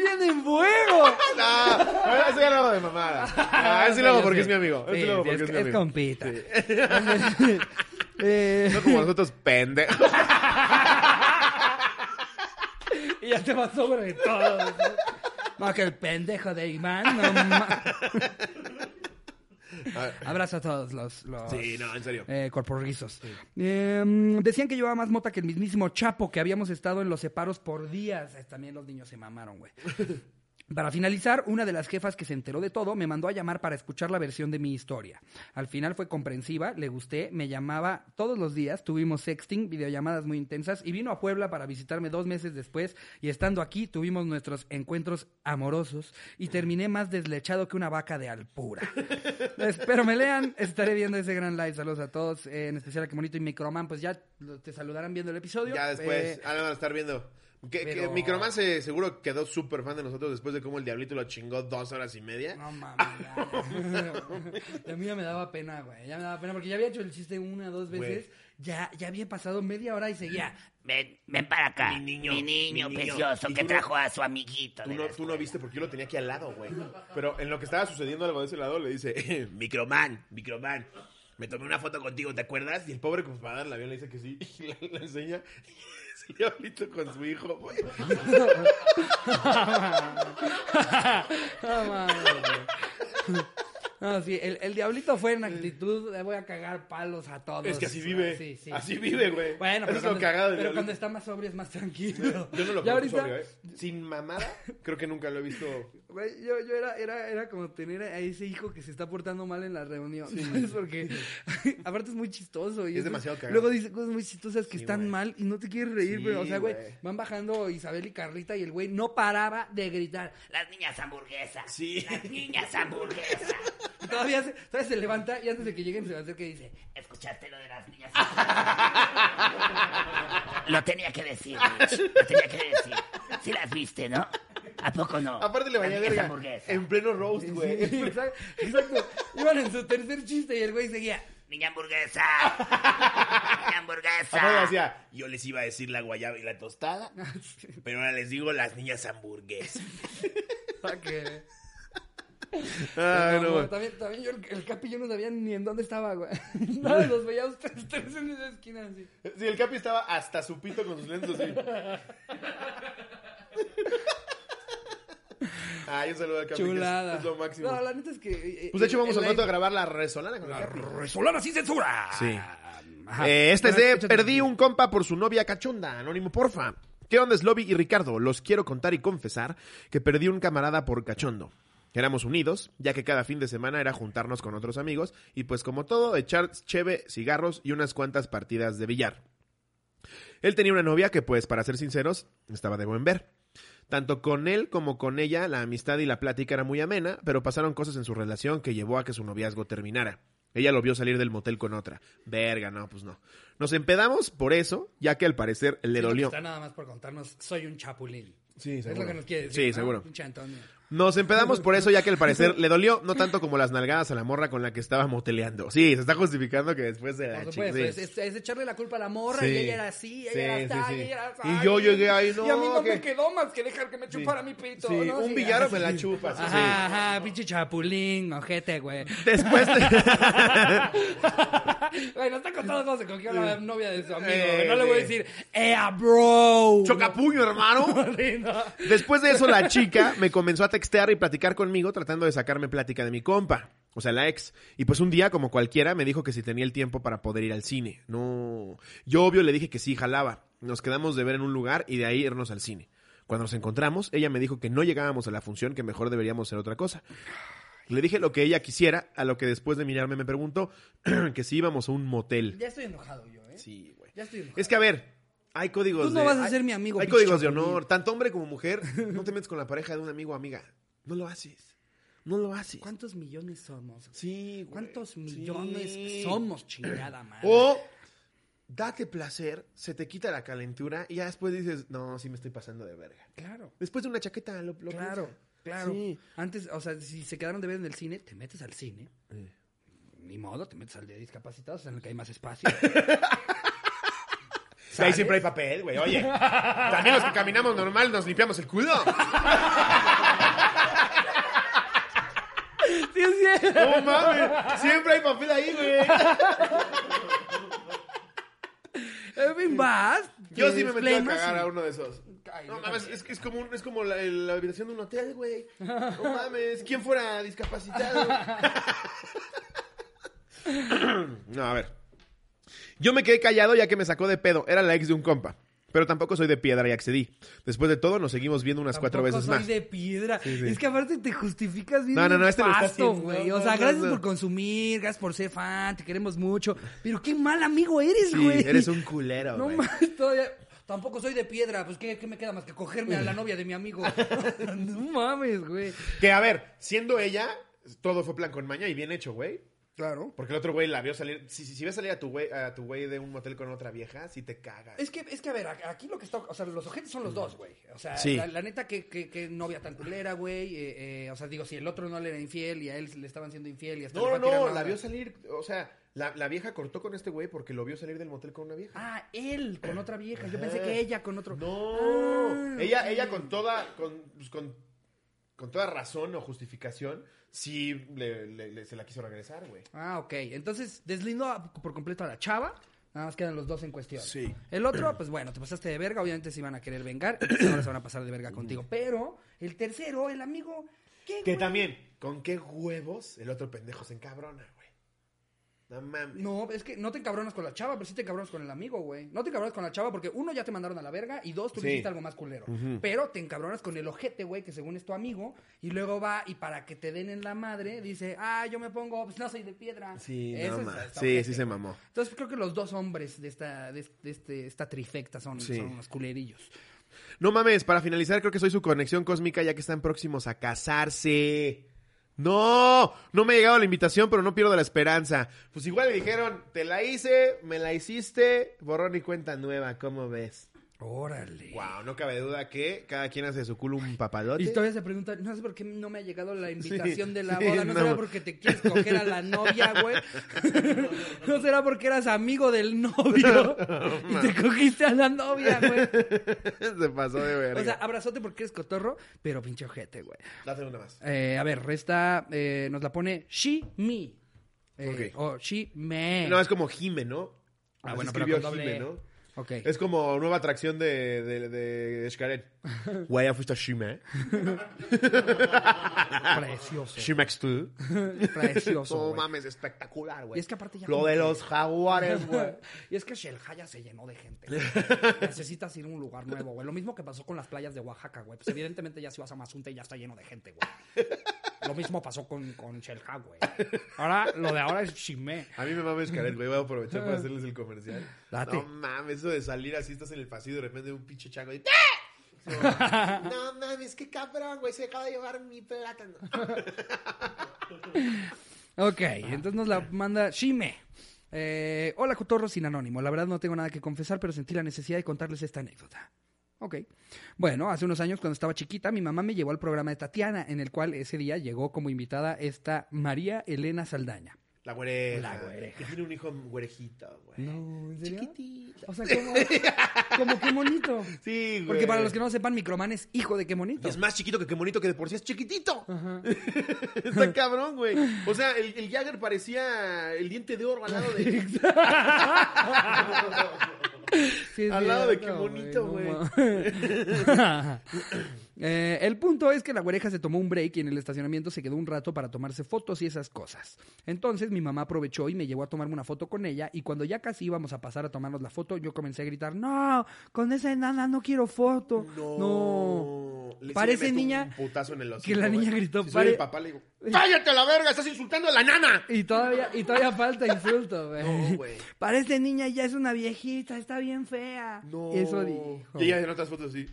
¡Hoy viene en fuego! No, eso ya lo hago de mamada. Ah, eso sí lo hago porque es mi amigo. Eso Sí, lo hago porque es, es mi es amigo. compita. Sí. Eh, No como nosotros, pendejos. y ya te va sobre todo. ¿no? No, que el pendejo de Iván. No, ma- Abrazo a todos los, los Sí, no, en serio. eh, corporrizos. Eh, decían que llevaba más mota que el mismísimo Chapo, que habíamos estado en los separos por días. También los niños se mamaron, güey. Para finalizar, una de las jefas que se enteró de todo me mandó a llamar para escuchar la versión de mi historia. Al final fue comprensiva, le gusté, me llamaba todos los días, tuvimos sexting, videollamadas muy intensas y vino a Puebla para visitarme dos meses después y estando aquí tuvimos nuestros encuentros amorosos y terminé más deslechado que una vaca de alpura. Espero me lean, estaré viendo ese gran live. Saludos a todos, eh, en especial a que bonito y Microman, pues ya te saludarán viendo el episodio. Ya después, Eh, ahora van a estar viendo. Que, que pero- Microman se, seguro quedó súper fan de nosotros después de cómo el Diablito lo chingó dos horas y media. No mames. A mí ya me daba pena, güey. Ya me daba pena porque ya había hecho el chiste una o dos veces. Ya, ya había pasado media hora y seguía. Ven, ven para acá. Mi niño, mi niño, mi niño. precioso que no- trajo a su amiguito. Tú no, la tú no viste porque yo lo tenía aquí al lado, güey. Pero en lo que estaba sucediendo algo de ese lado, le dice, Microman, Microman, me tomé una foto contigo, ¿te acuerdas? Y el pobre, pues para darle el avión, le dice que sí. Y le, le enseña. Diablito con su hijo, güey. No mames, güey. No, sí, el, el diablito fue en actitud de voy a cagar palos a todos. Es que así vive. Sí, sí. Así vive, güey. Bueno, pero, es cuando, cagado del pero diablito. cuando está más sobrio es más tranquilo. Yo no lo conozco sobrio, ¿eh? Sin mamada, creo que nunca lo he visto. Güey, yo, yo era, era, era como tener a ese hijo que se está portando mal en la reunión. ¿sabes? Porque aparte es muy chistoso. Y Es eso- demasiado cagado. Luego dice cosas muy chistosas que Sí, están güey. mal y no te quieres reír, Sí, pero, o sea, güey, güey. van bajando Isabel y Carlita y el güey no paraba de gritar. Las niñas hamburguesas. Sí. Las niñas hamburguesas. Y todavía se, todavía se levanta y antes de que lleguen se va a hacer que dice, ¿Escuchaste lo de las niñas hamburguesas? Lo tenía que decir, Rich. Lo tenía que decir. Sí las viste, ¿no? ¿A poco no? Aparte le niñas verga. En pleno roast, güey. Sí, exacto, exacto. Iban en su tercer chiste y el güey seguía. niña hamburguesa. Niña hamburguesa. Aparte decía, yo les iba a decir la guayaba y la tostada, pero ahora les digo las niñas hamburguesas. Pa' que- Ay, No, no, güey, también, también yo, el, el Capi, yo no sabía ni en dónde estaba, güey. Nada, los veía ustedes tres en esa esquina así. Sí, el Capi estaba hasta su pito con sus lentes así. Ay, un saludo al Capi. es- Chulada. Es, lo máximo. No, la neta es que... eh, Pues de hecho vamos el al rato a grabar la resolana con el La Capi. resolana sin censura. Sí. Eh, este es de échate Perdí un compa por su novia cachonda. Anónimo, porfa. ¿Qué onda, Lobby y Ricardo? Los quiero contar y confesar que perdí un camarada por cachondo. Éramos unidos, ya que cada fin de semana era juntarnos con otros amigos y pues como todo, echar cheve, cigarros y unas cuantas partidas de billar. Él tenía una novia que pues, para ser sinceros, estaba de buen ver. Tanto con él como con ella, la amistad y la plática era muy amena, pero pasaron cosas en su relación que llevó a que su noviazgo terminara. Ella lo vio salir del motel con otra. Verga, no, pues no. Nos empedamos por eso, ya que al parecer le dolió. Está nada más por contarnos, soy un chapulín. Sí, Es seguro. lo que nos quiere decir. Sí, ¿no? seguro. Antonio. Nos empedamos por eso, ya que al parecer le dolió, no tanto como las nalgadas a la morra con la que estaba moteleando. Sí, se está justificando que después de la chica. sí. es, es- es echarle la culpa a la morra Sí. y ella era así, ella Sí, era sí, así, sí. ella era así. Y yo llegué ahí, no, Y a mí no que- me quedó más que dejar que me chupara mi pito. Sí, ¿no? un villano me la chupa. sí, Ajá, ajá, pinche chapulín, ojete, güey. Después de... Güey, no está contando cómo se cogió la novia de su amigo, Eh. No le voy a decir, ¡Ea, bro! Chocapuño, hermano. Después de eso, la chica me comenzó a textear y platicar conmigo tratando de sacarme plática de mi compa, o sea, la ex. Y pues un día, como cualquiera, me dijo que si tenía el tiempo para poder ir al cine. No. Yo, obvio, le dije que sí, jalaba. Nos quedamos de ver en un lugar y de ahí irnos al cine. Cuando nos encontramos, ella me dijo que no llegábamos a la función, que mejor deberíamos hacer otra cosa. Le dije lo que ella quisiera, a lo que después de mirarme me preguntó que si íbamos a un motel. Ya estoy enojado yo, ¿eh? Sí, güey. Ya estoy enojado. Es que, a ver, hay códigos Tú no de... vas a hay- ser mi amigo, Hay códigos de honor. Tanto hombre como mujer, no te metes con la pareja de un amigo o amiga. No lo haces. No lo haces. ¿Cuántos millones somos? Sí, güey. ¿Cuántos Sí. millones somos, chingada madre? O date placer, se te quita la calentura y ya después dices, no, sí me estoy pasando de verga. Claro. Después de una chaqueta lo, lo Claro, piensa. claro. Sí. Antes, o sea, si se quedaron de ver en el cine, te metes al cine. Ni modo, te metes al de discapacitados en el que hay más espacio. Ahí siempre hay papel, güey. Oye, también los que caminamos normal nos limpiamos el culo. sí, sí. No mames, siempre hay papel ahí, güey. Vas. Yo sí me metí a cagar a uno de esos. Ay, No mames, es que es como, un- es como la, la habitación de un hotel, güey. No mames, ¿quién fuera discapacitado? No, a ver. Yo me quedé callado ya que me sacó de pedo. Era la ex de un compa. Pero tampoco soy de piedra y accedí. Después de todo, nos seguimos viendo unas cuatro veces soy más. de piedra. sí. Es que aparte te justificas bien. No, no, no, este lo nefasto, haciendo. güey. No, O sea, no, gracias no. por consumir, gracias por ser fan, te queremos mucho. Pero qué mal amigo eres, Sí, güey. eres un culero, No güey. mames, todavía. Tampoco soy de piedra, pues ¿qué, qué me queda más que cogerme a la novia de mi amigo? no mames, güey. Que a ver, siendo ella, todo fue plan con maña y bien hecho, güey. Claro. Porque el otro güey la vio salir. Si, si, si ves salir a tu güey a tu güey de un motel con otra vieja, sí te cagas. Es que, es que, a ver, aquí lo que está... O sea, los ojetes son los dos, güey. O sea, Sí. la, la neta, que, que, que novia tan culera, güey. eh, eh, o sea, digo, si el otro no le era infiel y a él le estaban siendo infiel y hasta No, no, no, la vio salir, o sea, la, la vieja cortó con este güey porque lo vio salir del motel con una vieja. Ah, él con otra vieja. Yo pensé que ella con otro. No, Ah, ella, ella con toda, con, pues, con, con toda razón o justificación, sí le, le- le- se la quiso regresar, güey. Ah, ok. Entonces, deslindó a- por completo a la chava. Nada más quedan los dos en cuestión. Sí. El otro, pues bueno, te pasaste de verga. Obviamente se iban a querer vengar. Entonces ahora se van a pasar de verga contigo. Pero el tercero, el amigo. ¿qué, Que güey? también, ¿con qué huevos el otro pendejo se encabrona? No mames. No, es que no te encabronas con la chava, pero sí te encabronas con el amigo, güey. No te encabronas con la chava porque uno ya te mandaron a la verga y dos tú Sí. hiciste algo más culero. Pero te encabronas con el ojete, güey, que según es tu amigo y luego va y para que te den en la madre dice, ah, yo me pongo, pues no soy de piedra. Sí, Eso no es- mames. está Sí, ojete, sí se mamó. Entonces creo que los dos hombres de esta, de, de este, esta trifecta son, Sí. son unos culerillos. No mames, para finalizar, creo que soy su conexión cósmica ya que están próximos a casarse. No, no me ha llegado la invitación, pero no pierdo la esperanza. Pues igual le dijeron, te la hice, me la hiciste, borrón y cuenta nueva, ¿cómo ves? Órale. Wow, no cabe duda que cada quien hace de su culo un papadote. Y todavía se pregunta, no sé por qué no me ha llegado la invitación Sí, de la sí, boda. ¿No, no. será porque te quieres coger a la novia, güey? ¿No será porque eras amigo del novio y te cogiste a la novia, güey? Se pasó de verga. O sea, abrazote porque eres cotorro, pero pinche ojete, güey. la segunda más. Eh, a ver, resta, eh, nos la pone she, me. Eh, Ok. O she, me. No, es como Jime, ¿no? Ah, Así bueno, pero con doble Jime, E. ¿no? Es como nueva atracción de, de, de Xcaret. Güey, ya fuiste a Shime. Precioso. Shimex tú. Precioso, No mames, espectacular, güey. Y es que aparte ya Lo de los jaguares, güey. y es que Shelhaya se llenó de gente. Necesitas ir a un lugar nuevo, güey. Lo mismo que pasó con las playas de Oaxaca, güey. Pues evidentemente ya si vas a Mazunte ya está lleno de gente, güey. Lo mismo pasó con, con Shelha, güey. Ahora, lo de ahora es Shimé. A mí me mama Xcaret, güey. Voy a aprovechar para hacerles el comercial. Date. No mames, eso de salir así, estás en el pasillo y de repente un pinche chango y... No mames, qué cabrón, güey. Se acaba de llevar mi plátano. Ok, entonces nos la manda Shime. Eh, hola, cotorro sin anónimo. La verdad no tengo nada que confesar, pero sentí la necesidad de contarles esta anécdota. Ok. Bueno, hace unos años cuando estaba chiquita, mi mamá me llevó al programa de Tatiana, en el cual ese día llegó como invitada esta María Elena Saldaña. La güereja. La güereja. Que tiene un hijo güerejito, güey. No, ¿en serio? Chiquitito. O sea, como, como qué monito. Sí, güey. Porque para los que no sepan, Microman es hijo de qué monito. Es más chiquito que qué bonito que de por sí es chiquitito. Está cabrón, güey. O sea, el, el Jagger parecía el diente de oro al lado de. Sí, Al lado de qué bonito, no güey. Eh, el punto es que la güereja se tomó un break y en el estacionamiento se quedó un rato para tomarse fotos y esas cosas. Entonces mi mamá aprovechó y me llevó a tomarme una foto con ella y cuando ya casi íbamos a pasar a tomarnos la foto, yo comencé a gritar, no, con esa enana no quiero foto. No. Le- sí Parece niña Un putazo en el hocico, que la niña gritó, Si soy el papá, le digo: ¡Cállate a la verga! ¡Estás insultando a la nana! Y todavía, y todavía falta insulto, güey. No, güey. Parece niña ya es una viejita, está bien fea. No. Eso dijo. Y ella en otras fotos sí,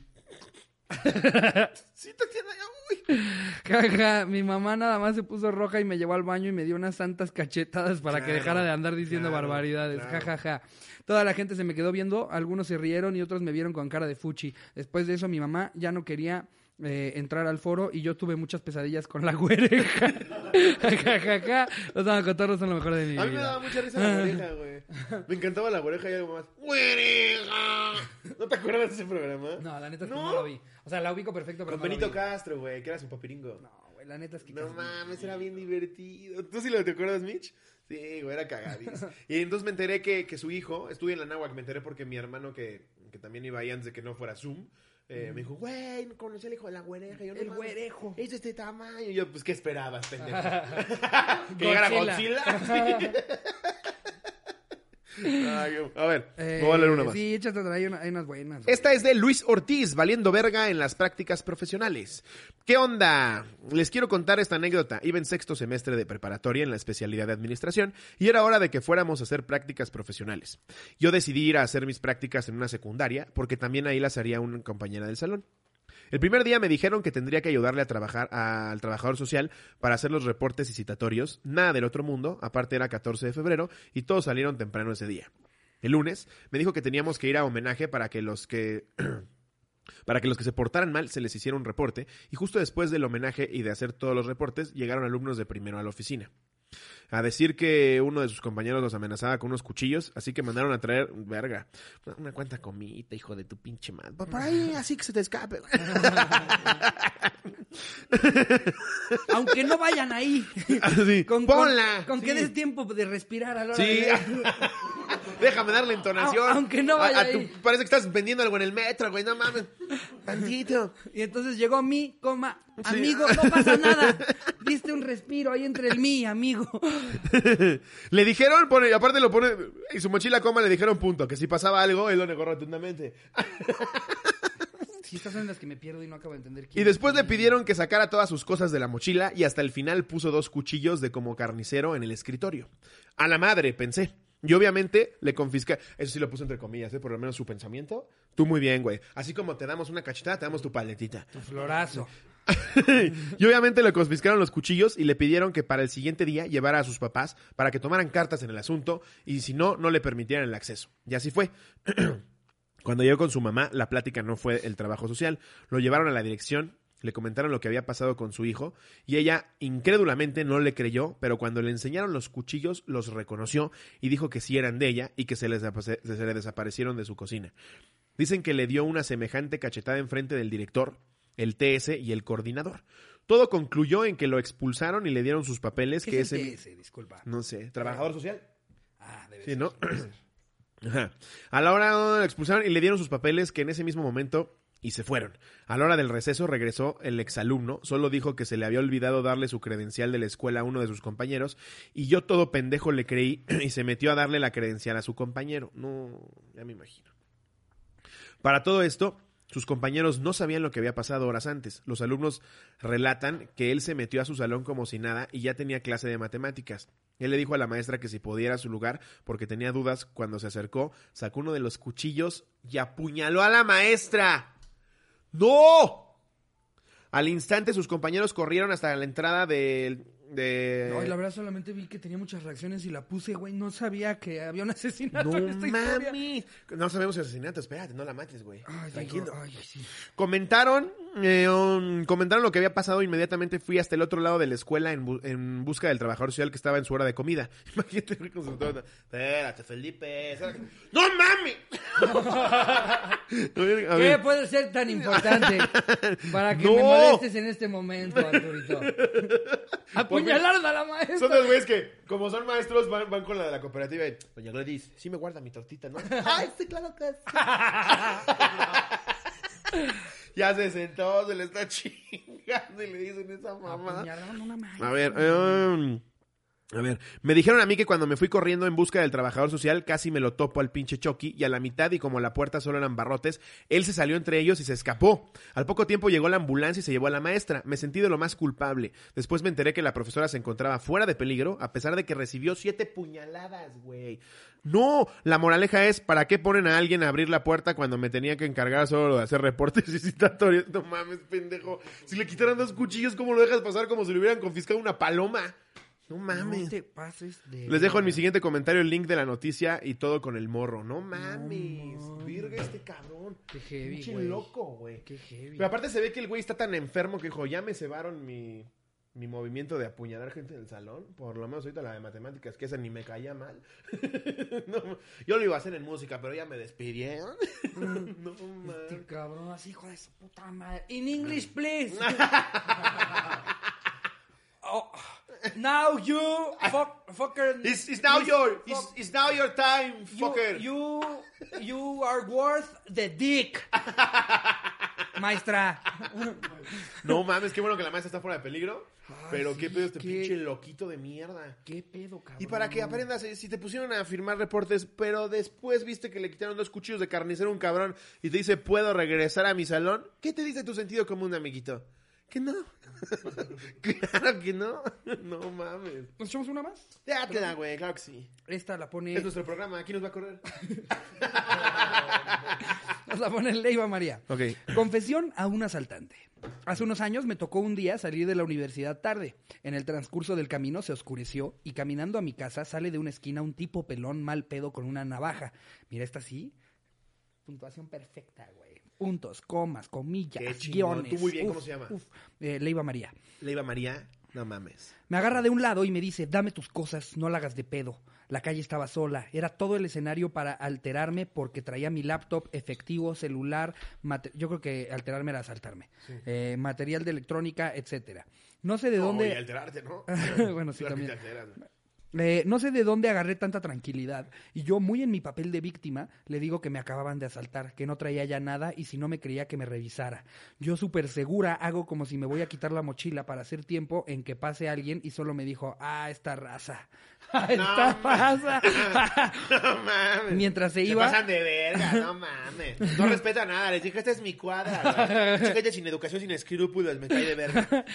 Tatiana, ya, uy. Jaja, mi mamá nada más se puso roja y me llevó al baño y me dio unas santas cachetadas para que dejara de andar diciendo claro, barbaridades. claro. Jajaja. Toda la gente se me quedó viendo, algunos se rieron y otros me vieron con cara de fuchi. Después de eso mi mamá ya no quería eh, entrar al foro y yo tuve muchas pesadillas con la güereja. Jajaja. Los cotorros son lo mejor de mi A mí me vida. daba mucha risa la güereja, güey. Me encantaba la güereja y algo más. ¡Güereja! ¿No te acuerdas de ese programa? No, la neta es que No. no, lo vi. O sea, la ubico perfecto, pero Con no lo Benito vi. Castro, güey, que era su papiringo. No, güey, la neta es que... No mames, era bien divertido. ¿Tú sí lo te acuerdas, Mitch? Sí, güey, era cagadísimo. y entonces me enteré que, que su hijo, estuve en la náhuac, me enteré porque mi hermano, que, que también iba ahí antes de que no fuera Zoom, eh, me dijo, güey, no conocí al hijo de la güereja. Yo, no El güerejo. Es de este tamaño. Y yo, pues, ¿qué esperabas, pendejo? que llegara Godzilla. Ay, a ver, Eh, voy a leer una más. Sí, échate, hay, una- hay unas buenas. güey. Esta es de Luis Ortiz, valiendo verga en las prácticas profesionales. ¿Qué onda? Les quiero contar esta anécdota. Iba en sexto semestre de preparatoria en la especialidad de administración y era hora de que fuéramos a hacer prácticas profesionales. Yo decidí ir a hacer mis prácticas en una secundaria porque también ahí las haría una compañera del salón. El primer día me dijeron que tendría que ayudarle a trabajar al trabajador social para hacer los reportes y citatorios. Nada del otro mundo, aparte era 14 de febrero y todos salieron temprano ese día. El lunes me dijo que teníamos que ir a homenaje para que los que para que los que se portaran mal se les hiciera un reporte y justo después del homenaje y de hacer todos los reportes llegaron alumnos de primero a la oficina. A decir que uno de sus compañeros los amenazaba con unos cuchillos, así que mandaron a traer, verga, una, cuanta comita, hijo de tu pinche madre. Por por ahí, así que se te escape. Aunque no vayan ahí. Así, Con, ponla. Con, con que des tiempo de respirar a la hora Sí. de. Déjame darle entonación. A- aunque no vaya A- a tu- ahí. parece que estás vendiendo algo en el metro, güey. No mames. Tantito. Y entonces llegó mi, coma, amigo, no pasa nada. Diste un respiro ahí entre el mí, amigo. Le dijeron, pone, aparte lo pone, y su mochila coma le dijeron punto, que si pasaba algo, él lo negó rotundamente. Si estas son las que me pierdo y no acabo de entender quién. Y después le pidieron que sacara todas sus cosas de la mochila y hasta el final puso dos cuchillos de como carnicero en el escritorio. A la madre, pensé. Y obviamente le confisca, eso sí lo puso entre comillas, ¿eh? por lo menos su pensamiento. Tú muy bien, güey. Así como te damos una cachetada, te damos tu paletita. Tu florazo. y obviamente le confiscaron los cuchillos y le pidieron que para el siguiente día llevara a sus papás para que tomaran cartas en el asunto y si no, no le permitieran el acceso. Y así fue. Cuando llegó con su mamá, la plática no fue el trabajo social. Lo llevaron a la dirección, le comentaron lo que había pasado con su hijo y ella incrédulamente no le creyó, pero cuando le enseñaron los cuchillos los reconoció y dijo que sí eran de ella y que se, les se le desaparecieron de su cocina. Dicen que le dio una semejante cachetada enfrente del director, el TS y el coordinador. Todo concluyó en que lo expulsaron y le dieron sus papeles, ¿Qué que es el TS? Disculpa. no sé, trabajador social. Ah, debe Sí, ser. ¿no? Ajá. A la hora lo expulsaron y le dieron sus papeles que en ese mismo momento y se fueron. A la hora del receso regresó el exalumno, solo dijo que se le había olvidado darle su credencial de la escuela a uno de sus compañeros y yo todo pendejo le creí y se metió a darle la credencial a su compañero. No, ya me imagino. Para todo esto, sus compañeros no sabían lo que había pasado horas antes. Los alumnos relatan que él se metió a su salón como si nada y ya tenía clase de matemáticas. Él le dijo a la maestra que si ir a su lugar porque tenía dudas cuando se acercó, sacó uno de los cuchillos y apuñaló a la maestra. ¡No! Al instante sus compañeros corrieron hasta la entrada del... De... No, y la verdad solamente vi que tenía muchas reacciones y la puse, güey. No sabía que había un asesinato No en esta historia. mami. No sabemos si asesinato. Espérate, no la mates, güey. Ay, Tranquilo. ay, sí. Comentaron, eh, um, comentaron lo que había pasado. Inmediatamente fui hasta el otro lado de la escuela en, bu- en busca del trabajador social que estaba en su hora de comida. Imagínate con su. Espérate, Felipe. espérate". ¡No a ¿Qué puede ser tan importante para que No. me molestes en este momento, Arturito? Apuñalaron a la maestra. Son los güeyes que, como son maestros, van, van con la de la cooperativa y, Doña Gladys, sí me guarda mi tortita, ¿no? Ay, sí, claro que sí. Ya se sentó, se le está chingando y le dicen esa mamá. A ver, um, a ver, me dijeron a mí que cuando me fui corriendo en busca del trabajador social, casi me lo topo al pinche Chucky y a la mitad y como la puerta solo eran barrotes, él se salió entre ellos y se escapó. Al poco tiempo llegó la ambulancia y se llevó a la maestra. Me sentí de lo más culpable. Después me enteré que la profesora se encontraba fuera de peligro a pesar de que recibió siete puñaladas, güey. No, la moraleja es, ¿para qué ponen a alguien a abrir la puerta cuando me tenía que encargar solo de hacer reportes y citatorios? No mames, pendejo. Si le quitaran dos cuchillos, ¿cómo lo dejas pasar como si le hubieran confiscado una paloma? No No mames. te pases de... Les dejo en mi siguiente comentario el link de la noticia y todo con el morro. No mames. No. Virga este cabrón. Qué heavy, Pinche güey. loco, güey. Qué heavy. Pero aparte se ve que el güey está tan enfermo que dijo, ya me cebaron mi, mi movimiento de apuñalar gente del salón. Por lo menos ahorita la de matemáticas, que esa ni me caía mal. No, yo lo iba a hacer en música, pero ya me despidieron. no Este mames. cabrón, así, hijo de su puta madre. In English, please. Oh, now you fuck, fucker. It's, it's now your it's, it's now your time, fucker. you, you are worth the dick. Maestra. No mames, qué bueno que la maestra está fuera de peligro. Ay, pero sí, qué pedo este qué- pinche loquito de mierda. ¿Qué pedo, cabrón? Y para que aprendas, eh, si te pusieron a firmar reportes, pero después viste que le quitaron dos cuchillos de carnicero a un cabrón y te dice, ¿puedo regresar a mi salón? ¿Qué te dice tu sentido común, amiguito? Que no. claro que no. no mames. ¿Nos echamos una más? Ya te da, güey, claro que sí. Esta la pone... Es nuestro programa, aquí nos va a correr. Nos la pone Leiva María. Ok. Confesión a un asaltante. Hace unos años me tocó un día salir de la universidad tarde. En el transcurso del camino se oscureció y caminando a mi casa sale de una esquina un tipo pelón mal pedo con una navaja. Mira, esta sí. Puntuación perfecta, güey. Puntos, comas, comillas, Qué guiones. Tú muy bien, Uf, ¿cómo se llama? uf. Eh, Leiva María. Leiva María, no mames. Me agarra de un lado y me dice, dame tus cosas, no la hagas de pedo. La calle estaba sola, era todo el escenario para alterarme porque traía mi laptop, efectivo, celular, yo creo que alterarme era asaltarme, Eh, material de electrónica, etcétera. No sé de No, dónde... y alterarte, ¿no? bueno, sí, Claro también. Eh, no sé de dónde agarré tanta tranquilidad. Y yo, muy en mi papel de víctima, le digo que me acababan de asaltar, que no traía ya nada y si no me creía que me revisara. Yo, súper segura, hago como si me voy a quitar la mochila para hacer tiempo en que pase alguien y solo me dijo, ah, esta raza. Esta No, raza. No mames. Mientras se Se iba- pasan de verga, no mames. No respeta nada. Les dije, esta es mi cuadra. Chica sin educación, sin escrúpulos, me cae de verga.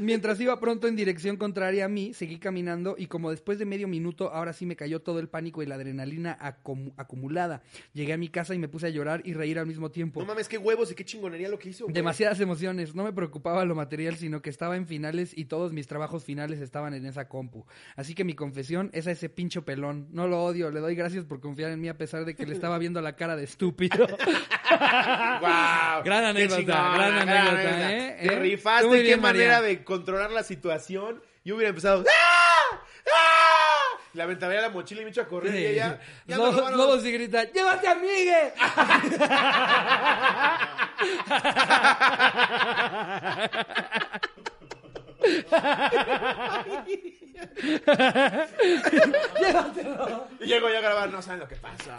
Mientras iba pronto en dirección contraria a mí, seguí caminando y como después de de medio minuto, ahora sí me cayó todo el pánico y la adrenalina acum- acumulada. Llegué a mi casa y me puse a llorar y reír al mismo tiempo. No mames, qué huevos y qué chingonería lo que hizo. güey. Demasiadas emociones. No me preocupaba lo material, sino que estaba en finales y todos mis trabajos finales estaban en esa compu. Así que mi confesión es a ese pincho pelón. No lo odio, le doy gracias por confiar en mí a pesar de que le estaba viendo la cara de estúpido. ¡Guau! Gran anécdota, gran anécdota, ¿eh? Te ¿Eh? rifaste, Muy qué bien, manera de controlar la situación. Yo hubiera empezado. ¡Ah! ¡Ah! La aventaría la mochila y me echo a correr y ella. Ya. Lobos y grita, ¡llévate a Migue! ¡Llévatelo! Y llego yo a grabar, no saben lo que pasa.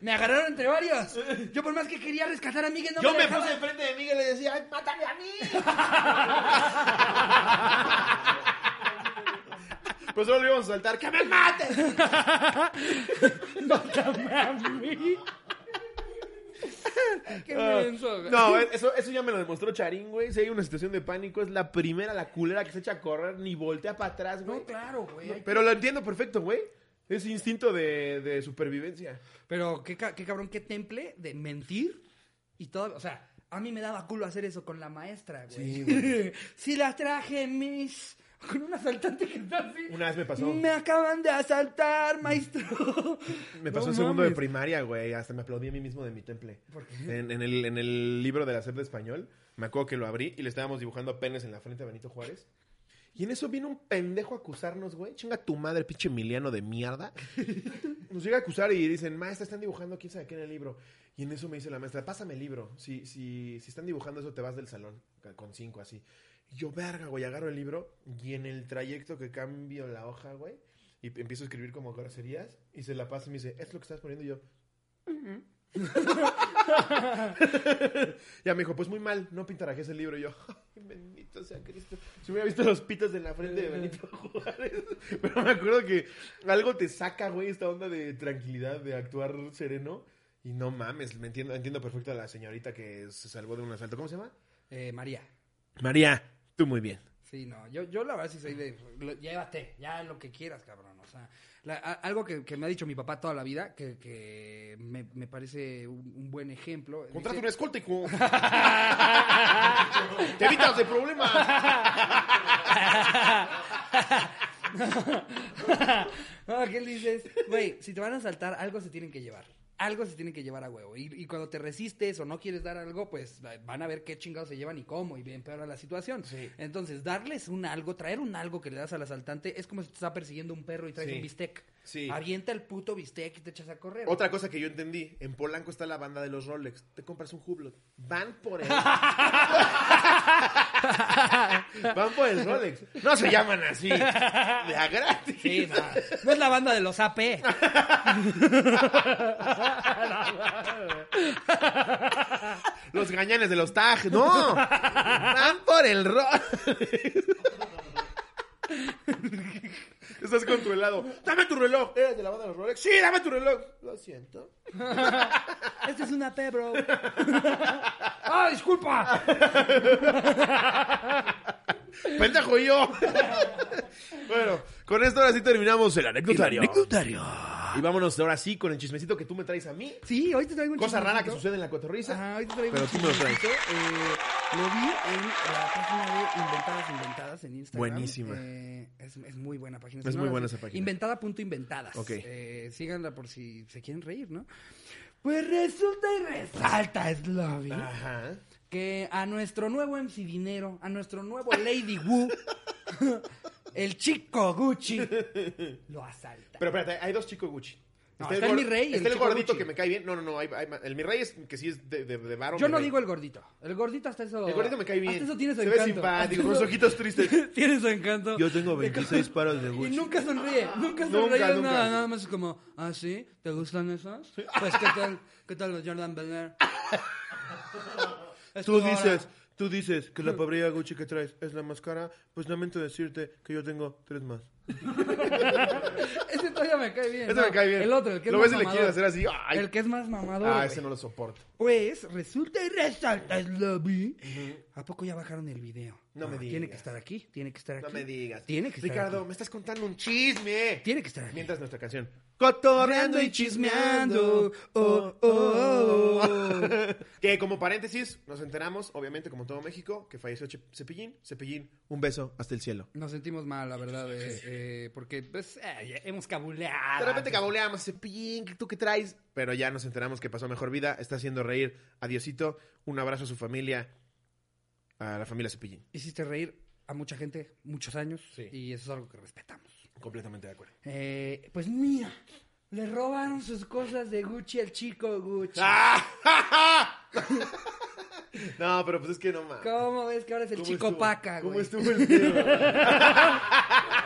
Me agarraron entre varios. Yo por más que quería rescatar a Migue, no Yo me me dejaba. puse enfrente de Miguel y le decía, ¡ay, mátame a mí! pues solo le íbamos a saltar, ¡que me maten! Mátame a mí. Qué güey. Ah, No, eso, eso ya me lo demostró Charín, güey. Si hay una situación de pánico, es la primera, la culera que se echa a correr, ni voltea para atrás, güey. No, claro, güey. Pero lo entiendo perfecto, güey. Es instinto de, de supervivencia. Pero qué, qué cabrón, qué temple de mentir y todo. O sea, a mí me daba culo hacer eso con la maestra, güey. Sí, si la traje, mis. Con un asaltante que está así. Una vez me pasó. Me acaban de asaltar, maestro. Me pasó No en segundo de primaria, güey. Hasta me aplaudí a mí mismo de mi temple. ¿Por qué? En, en el, en el libro de la SEP de español, me acuerdo que lo abrí y le estábamos dibujando penes en la frente a Benito Juárez. Y en eso viene un pendejo a acusarnos, güey. Chinga tu madre, pinche Emiliano de mierda. Nos llega a acusar y dicen, maestra, están dibujando quién sabe qué en el libro. Y en eso me dice la maestra, pásame el libro. Si, si, si están dibujando eso, te vas del salón con cinco así. Y yo, verga, güey, agarro el libro y en el trayecto que cambio la hoja, güey, y empiezo a escribir como groserías y se la pasa y me dice, ¿es lo que estás poniendo? Y yo, ya me dijo, pues muy mal, no pintarajes el libro. Y yo, ay, bendito sea Cristo. Si hubiera visto los pitos en la frente de Benito Juárez. Pero me acuerdo que algo te saca, güey, esta onda de tranquilidad, de actuar sereno. Y no mames, me entiendo, entiendo perfecto a la señorita que se salvó de un asalto. ¿Cómo se llama? Eh, María. María, tú muy bien. Sí, no, yo, yo la verdad sí soy de, lo- llévate, ya lo que quieras, cabrón, o sea, la- a- algo que, que me ha dicho mi papá toda la vida, que, que me, me parece un, un buen ejemplo. Contrata dice- un escolta, hijo. Te evitas de problemas. no, ¿qué le dices? Güey, si te van a saltar, algo se tienen que llevar. Algo se tienen que llevar a huevo. Y, y cuando te resistes o no quieres dar algo, pues van a ver qué chingados se llevan y cómo, y empeora la situación. Sí. Entonces, darles un algo, traer un algo que le das al asaltante, es como si te está persiguiendo un perro y traes Sí. un bistec. Sí. Avienta el puto bistec y te echas a correr. Otra cosa que yo entendí, en Polanco está la banda de los Rolex. Te compras un Hublot. Van por el... Van por el Rolex. No se llaman así. De a gratis. Sí, no, no es la banda de los AP. Los gañanes de los TAG. No. Van por el Rolex. Estás con tu helado. Dame tu reloj. ¿Eres de la banda de los Rolex? Sí, dame tu reloj. Lo siento. Este es una P, bro. ¡Ah, disculpa! Pendejo yo. bueno, con esto ahora sí terminamos el anecdotario. Y vámonos ahora sí con el chismecito que tú me traes a mí. Sí, hoy te traigo un Cosa rara que sucede en la cotorriza. Ajá, hoy te traigo Pero un tú me lo traes. Eh, lo vi en la página de Inventadas Inventadas en Instagram. Buenísima. Eh, es, es muy buena página. Es muy buena esa página. Inventada.inventadas. Ok. Eh, síganla por si se quieren reír, ¿no? Pues resulta y resalta, Slobby, Ajá. que a nuestro nuevo MC Dinero, a nuestro nuevo Lady Wu, el chico Gucci, lo asalta. Pero espérate, hay dos chicos Gucci. No, está el mi rey y Está el el, chico gordito Gucci. que me cae bien. No, no, no. hay- hay ma- el mi rey es que sí es de, de, de varo, Yo no rey. digo el gordito. El gordito hasta eso. El gordito me cae bien. Hasta eso tiene su Se ve encanto. simpático, Hasta con eso- ojitos tristes. tiene su encanto. Yo tengo De 26 cómo- paros de Y Gucci. nunca sonríe. Nunca Nunca, sonríe nunca. nada. Nada más es como, ah, sí, ¿te gustan esos? Pues, ¿qué tal? ¿Qué tal los Jordan Belair? Tú dices, tú dices que la pabrilla Gucci que traes es la más cara. Pues lamento decirte que yo tengo tres más. Ese todavía me cae bien. Ese no, me cae bien. El otro, el que es Lo más ves y le mamador. quieres hacer así. Ay. El que es más mamador. Ah, ese no lo soporto. Pues resulta y resalta, Slobby. ¿A poco ya bajaron el video? No me Tiene digas. que estar aquí, tiene que estar aquí. No me digas. Tiene que estar Ricardo, aquí. me estás contando un chisme. Tiene que estar aquí. Mientras nuestra canción. Cotorreando y chismeando. Oh, oh, oh, oh. que como paréntesis, nos enteramos, obviamente, como todo México, que falleció Cepillín. Cepillín, un beso hasta el cielo. Nos sentimos mal, la verdad, eh, eh, porque pues eh, hemos cabuleado. De repente caboleamos, Cepillín, ¿tú qué traes? Pero ya nos enteramos que pasó mejor vida, está haciendo reír a Diosito. Un abrazo a su familia, a la familia Cepillín. Hiciste reír a mucha gente, muchos años, Sí. y eso es algo que respetamos. Completamente de acuerdo. Eh, pues mira, le robaron sus cosas de Gucci al chico Gucci. No, pero pues es que no mames. ¿Cómo ves que ahora es el ¿Cómo chico estuvo? paca, ¿Cómo güey? estuvo el video?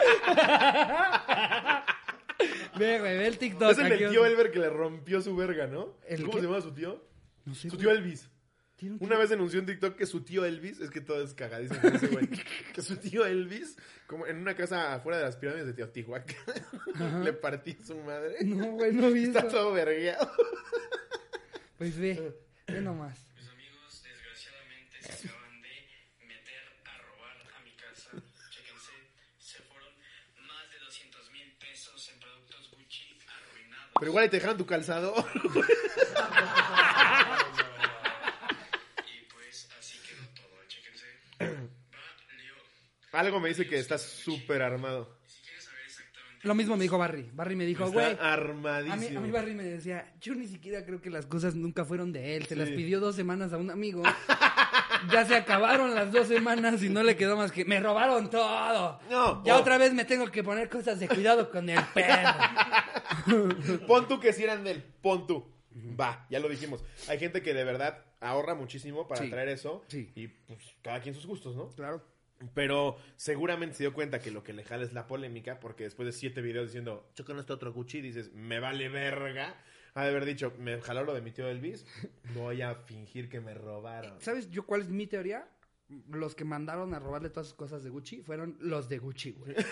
Ve, güey, ve el TikTok. es el del tío Elber que le rompió su verga, ¿no? ¿El ¿Cómo qué? se llama su tío? No sé, Su güey. tío Elvis. Tiene un Una vez denunció en TikTok que su tío Elvis, es que todo es cagadísimo ese güey, que su tío Elvis, como en una casa afuera de las pirámides de Teotihuacán, le partí su madre. No, güey, no vi Está eso. todo vergueado. Pues ve, ve nomás. Mis amigos, desgraciadamente, se acaban de meter a robar a mi casa. Chéquense, se fueron más de 200 mil pesos en productos Gucci arruinados. Pero igual ahí te dejaron tu calzado. Y pues así quedó todo, chéquense. Valió. Algo me dice que estás súper armado. Si quieres saber exactamente Lo mismo me dijo Barry. Barry me dijo, güey. Está A mí, armadísimo. a mí Barry me decía, yo ni siquiera creo que las cosas nunca fueron de él. Se Sí. las pidió dos semanas a un amigo. ya se acabaron las dos semanas y no le quedó más que, me robaron todo. No. Ya Oh. otra vez me tengo que poner cosas de cuidado con el perro. Pon tú que si eran de él, pon tú. Va, ya lo dijimos. Hay gente que de verdad ahorra muchísimo para Sí. traer eso. Sí. Y pues cada quien sus gustos, ¿no? claro. Pero seguramente se dio cuenta que lo que le jala es la polémica, porque después de siete videos diciendo, yo con este otro Gucci, dices, me vale verga. Ha de haber dicho, me jaló lo de mi tío Elvis, voy a fingir que me robaron. ¿Sabes yo cuál es mi teoría? Los que mandaron a robarle todas sus cosas de Gucci fueron los de Gucci, güey.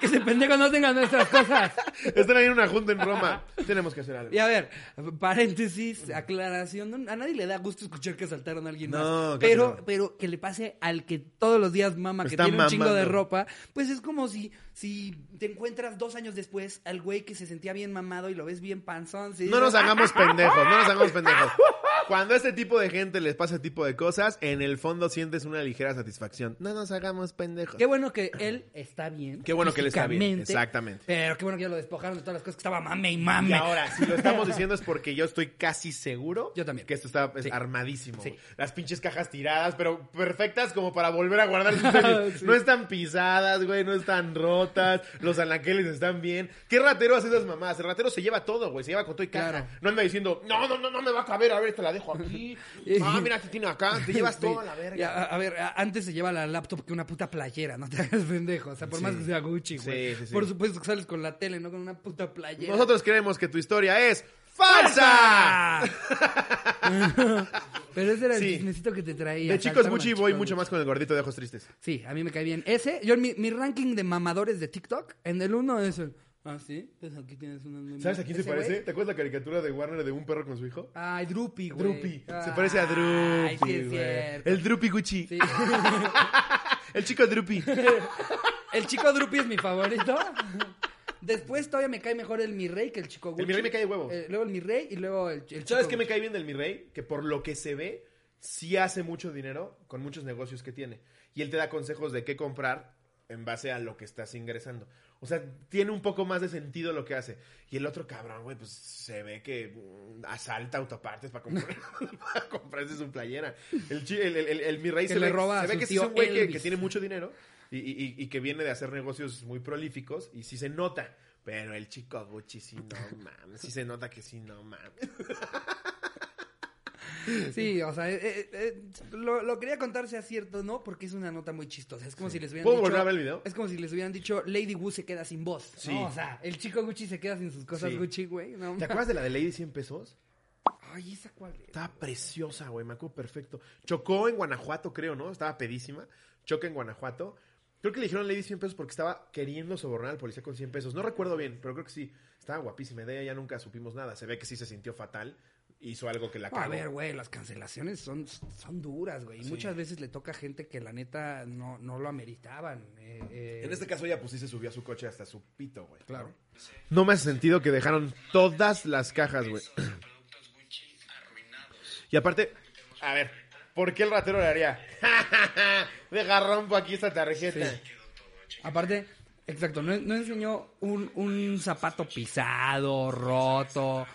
que ese pendejo no tenga nuestras cosas. Están ahí en una junta en Roma. Tenemos que hacer algo. Y a ver, paréntesis, aclaración. a nadie le da gusto escuchar que asaltaron a alguien No, más. Pero, que no. pero que le pase al que todos los días mama, que Está tiene un chingo de ropa, pues es como si, si te encuentras dos años después al güey que se sentía bien mamado y lo ves bien panzón. sí, No nos hagamos pendejos, no nos hagamos pendejos. Cuando a este tipo de gente les pasa este tipo de cosas, en el fondo sientes una ligera satisfacción. No nos hagamos pendejos. Qué bueno que él está bien. Qué bueno que él está bien, exactamente. Pero qué bueno que ya lo despojaron de todas las cosas que estaba mame y mame. Y ahora, si lo estamos diciendo es porque yo estoy casi seguro Yo también. que esto está es Sí. armadísimo. Sí. Las pinches cajas tiradas, pero perfectas como para volver a guardar sus tenis. Sí. No están pisadas, güey, no están rotas, los anaqueles están bien. ¿Qué ratero hace esas mamás? El ratero se lleva todo, güey, se lleva con todo y caja. Claro. No anda diciendo, no, no, no, no me va a caber, a ver, la dejo aquí. Ah, mira, te tiene acá, te llevas Sí. todo a la verga. A, a ver, antes se lleva la laptop que una puta playera, no te hagas pendejo. O sea, por Sí. más que sea Gucci, güey. Sí, sí, sí. Por supuesto que sales con la tele, no con una puta playera. Nosotros creemos que tu historia es falsa. Pero ese era el chismecito que te traía. De chicos Gucci voy chicos mucho más con el gordito de ojos tristes. Sí, a mí me cae bien. Ese, yo en mi, mi ranking de mamadores de TikTok, en el uno es el... Ah, sí, pues aquí tienes memes. ¿Sabes a quién se Ese parece? güey. ¿Te acuerdas la caricatura de Warner de un perro con su hijo? Ay, Drupi, güey. Drupi. Se Ay, parece a Drupi. Ay, sí, es güey. cierto. El Drupi Gucci. Sí. El chico Drupi. el chico Drupi es mi favorito. Después todavía me cae mejor el Mi Rey que el chico Gucci. El Mi Rey me cae de huevos. Eh, luego el Mi Rey y luego el, el chico ¿Sabes qué me Gucci. cae bien del mi rey? Que por lo que se ve, sí hace mucho dinero con muchos negocios que tiene. Y él te da consejos de qué comprar en base a lo que estás ingresando. O sea, tiene un poco más de sentido lo que hace. Y el otro cabrón, güey, pues se ve que mm, asalta autopartes para, comprar, para comprarse su playera. El, chi- el, el- el- el mi rey Que se le ve, roba se ve su que sí es tío un güey que, Elvis. que tiene mucho dinero y, y- y que viene de hacer negocios muy prolíficos y sí se nota. Pero el chico Gucci sí no mames, sí se nota que sí no mames. Sí, o sea, eh, eh, eh, lo, lo quería contar sea cierto, ¿no? Porque es una nota muy chistosa. Es como si les hubieran ¿Puedo dicho... volver a ver el video? Es como si les hubieran dicho, Lady Wu se queda sin voz. Sí. ¿no? O sea, el chico Gucci se queda sin sus cosas Sí. Gucci, güey. No, ¿Te acuerdas de la de Lady 100 pesos? Ay, ¿esa cuál es? Estaba preciosa, güey, me acuerdo perfecto. Chocó en Guanajuato, creo, ¿no? Estaba pedísima. Choca en Guanajuato. Creo que le dijeron Lady 100 pesos porque estaba queriendo sobornar al policía con 100 pesos. No recuerdo bien, pero creo que sí. Estaba guapísima. De ella ya nunca supimos nada. Se ve que sí se sintió fatal. Hizo algo que la A ver, güey, las cancelaciones son, son duras, güey. Y muchas veces le toca a gente que la neta no, no lo ameritaban. eh, eh, En este caso ella pues sí se subió a su coche hasta su pito, güey. Claro. No me hace sentido que dejaron todas las cajas, güey. Y aparte, a ver, ¿por qué el ratero le haría? Deja rompo aquí esta tarjeta. Aparte, exacto, no, no enseñó un, un zapato pisado, roto.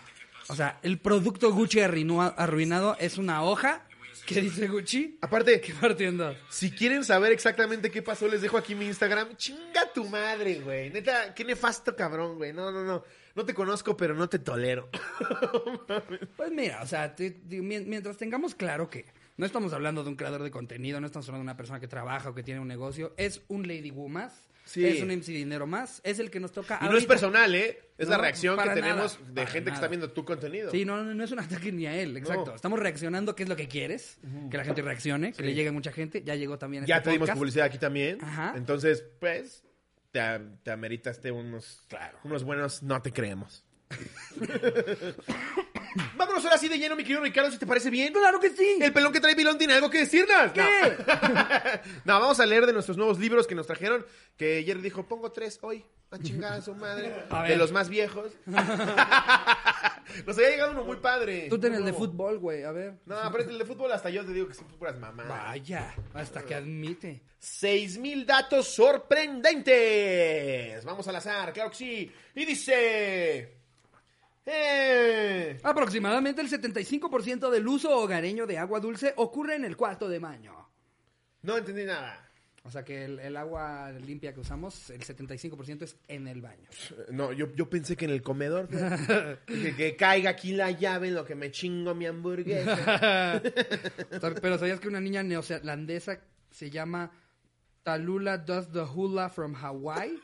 O sea, el producto Gucci arruinado es una hoja que dice Gucci Aparte, que partiendo. si quieren saber exactamente qué pasó, les dejo aquí mi Instagram. Chinga tu madre, güey. Neta, qué nefasto cabrón, güey. No, no, no. No te conozco, pero no te tolero. Pues mira, o sea, te- te- mien- mientras tengamos claro que no estamos hablando de un creador de contenido, no estamos hablando de una persona que trabaja o que tiene un negocio, es un Lady más, Sí. es un MC Dinero más, es el que nos toca Y no es personal, ¿eh? Es la reacción que tenemos nada, de gente que está viendo tu contenido. Sí, no, no, no es un ataque ni a él, exacto. No. Estamos reaccionando qué es lo que quieres, que la gente reaccione, que le llegue mucha gente. Ya llegó también Ya este te dimos publicidad aquí también. Ajá. Entonces, pues, te, te ameritaste unos, unos buenos no te creemos. Vámonos ahora sí de lleno, mi querido Ricardo, si te parece bien. ¡Claro que sí! El pelón que trae Pilón tiene algo que decirnos. ¿Qué? No. No, vamos a leer de nuestros nuevos libros que nos trajeron. Que Jerry dijo, pongo tres hoy. A chingar a su madre. A de los más viejos. nos había llegado uno muy padre. Tú ten el de fútbol, güey, a ver. No, pero el de fútbol hasta yo te digo que son puras mamadas. Vaya, hasta que admite. 6000 datos sorprendentes. Vamos al azar, claro que sí. Y dice. Eh, Aproximadamente el 75% del uso hogareño de agua dulce ocurre en el cuarto de baño. no entendí nada. O sea que el, el agua limpia que usamos, el 75% es en el baño. No, yo, yo pensé que en el comedor. que, que caiga aquí la llave en lo que me chingo mi hamburguesa. Pero ¿sabías que una niña neozelandesa se llama Talula Does the Hula from Hawaii?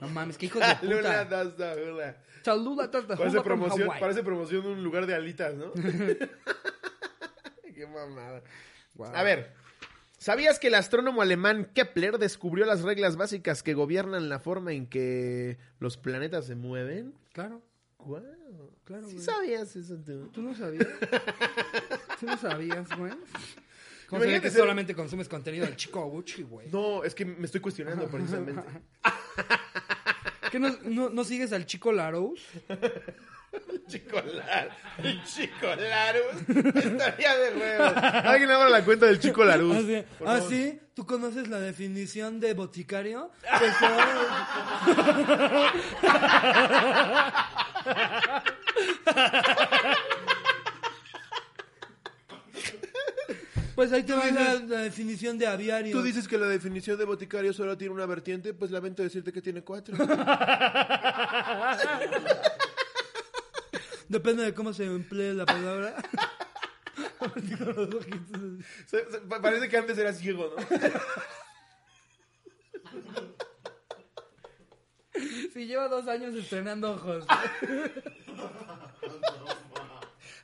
No mames, qué hijos de Lula puta. does the hula. Talula Does the Parece promoción, parece promoción de un lugar de alitas, ¿no? Qué mamada. Wow. A ver, ¿sabías que el astrónomo alemán Kepler descubrió las reglas básicas que gobiernan la forma en que los planetas se mueven? Claro, Guau. claro, ¿Sí güey. sabías eso tú? ¿Tú no sabías? ¿Tú no sabías, güey? ¿Cómo se ve Imagínate que ser- solamente consumes contenido del chico Gucci, güey? No, es que me estoy cuestionando precisamente. ¿Qué no, no, no sigues al chico Larous? Chico Larus. El Chico Larus. Estaría de huevo. Alguien abra la cuenta del Chico Larus. ¿Ah, favor. sí? ¿Tú conoces la definición de boticario? Pues, Pues ahí te va la, la definición de aviario. Tú dices que la definición de boticario solo tiene una vertiente, pues lamento decirte que tiene cuatro. Depende de cómo se emplee la palabra. Parece que antes era ciego, ¿no? Si lleva dos años estrenando ojos.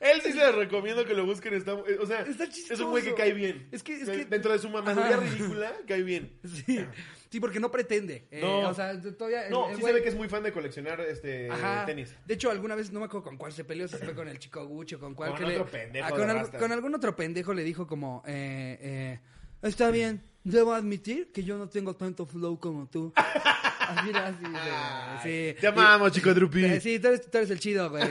Él sí les recomiendo que lo busquen. Está, eh, o sea, Está es un güey que cae bien. Es que- es que- Dentro de su mamaduría Ajá. ridícula, cae bien. Sí, sí porque no pretende. Eh, No. O sea, todavía. el- No, el sí güey- se ve que es muy fan de coleccionar este Ajá. tenis. De hecho, alguna vez no me acuerdo con cuál se peleó, si fue con el chico Gucci o con cuál. Con que le- otro pendejo Ah, al- con algún otro pendejo le dijo como, eh, eh, está bien, debo admitir que yo no tengo tanto flow como tú. Así sí. Te amamos, chico Drupi. Eh, sí, tú eres, tú eres el chido, güey.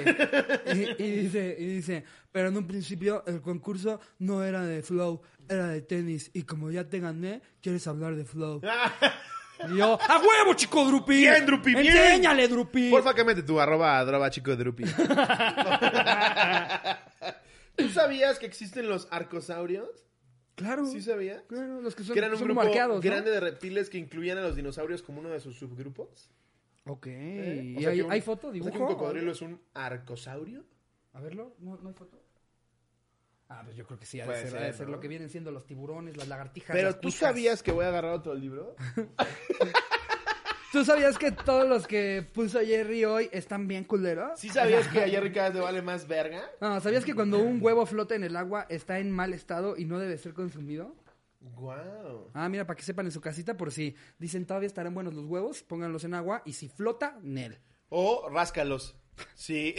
Y, y dice, y dice, pero en un principio el concurso no era de flow, era de tenis. Y como ya te gané, quieres hablar de flow. Y yo, ¡a huevo, chico Drupi! Bien, Drupi, bien. Enséñale, Drupi. Porfa, que mete tu arroba, arroba chico Drupi. ¿Tú sabías que existen los arcosaurios? Claro. ¿Sí sabías? Claro, los que son, Que eran un son grupo grande de reptiles que incluían a los dinosaurios como uno de sus subgrupos. Ok. ¿Eh? O ¿Y sea hay, un- hay foto, o sea dibujo? que un cocodrilo es un arcosaurio? A verlo, ¿no, no hay foto? Ah, pues yo creo que sí, ha de ser, ser, ha de ser ¿no? lo que vienen siendo los tiburones, las lagartijas, Pero las tú sabías que voy a agarrar otro libro. ¿Tú sabías que todos los que puso Jerry hoy están bien culeros? ¿Sí sabías que a Jerry cada vez le vale más verga? No, ¿sabías que cuando un huevo flota en el agua está en mal estado y no debe ser consumido? Wow. Ah, mira, para que sepan en su casita, por si dicen todavía estarán buenos los huevos, pónganlos en agua y si flota, Nel. O ráscalos. Si,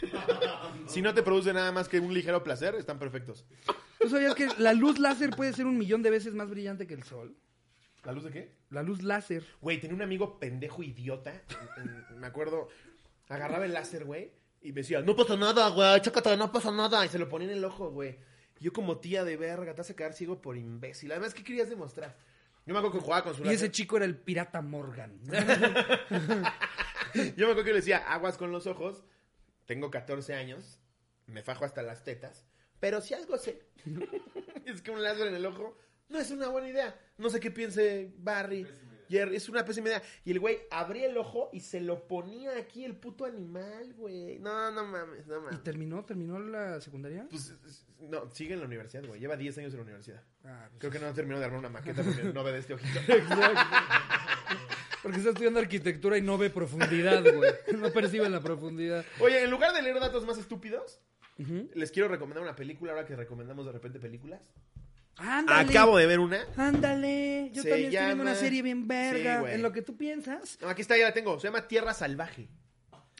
si no te produce nada más que un ligero placer, están perfectos. ¿Tú sabías que la luz láser puede ser un millón de veces más brillante que el sol? ¿La luz de qué? La luz láser. Güey, tenía un amigo pendejo idiota. en- en- me acuerdo, agarraba el láser, güey, y me decía, no pasa nada, güey, chécate, no pasa nada. Y se lo ponía en el ojo, güey. Yo como tía de verga, te vas a quedar ciego por imbécil. Además, ¿qué querías demostrar? Yo me acuerdo que jugaba con su Y láser. ese chico era el pirata Morgan. Yo me acuerdo que le decía, aguas con los ojos, tengo 14 años, me fajo hasta las tetas, pero si algo sé, es que un láser en el ojo no es una buena idea. No sé qué piense Barry. Jerry, es una pésima idea. Y el güey abría el ojo y se lo ponía aquí el puto animal, güey. No, no mames, no ¿Y mames. terminó, terminó la secundaria? Pues, es- no, sigue en la universidad, güey. Lleva 10 años en la universidad. Ah, pues, Creo que no terminó de armar una maqueta porque no ve de este ojito. Porque está estudiando arquitectura y no ve profundidad, güey. No percibe la profundidad. Oye, en lugar de leer datos más estúpidos, les quiero recomendar una película ahora que recomendamos de repente películas. Ándale. Acabo de ver una. Ándale. Yo Se también estoy viendo una serie bien verga. Sí, güey. en lo que tú piensas. No, aquí está, ya la tengo. Se llama Tierra Salvaje.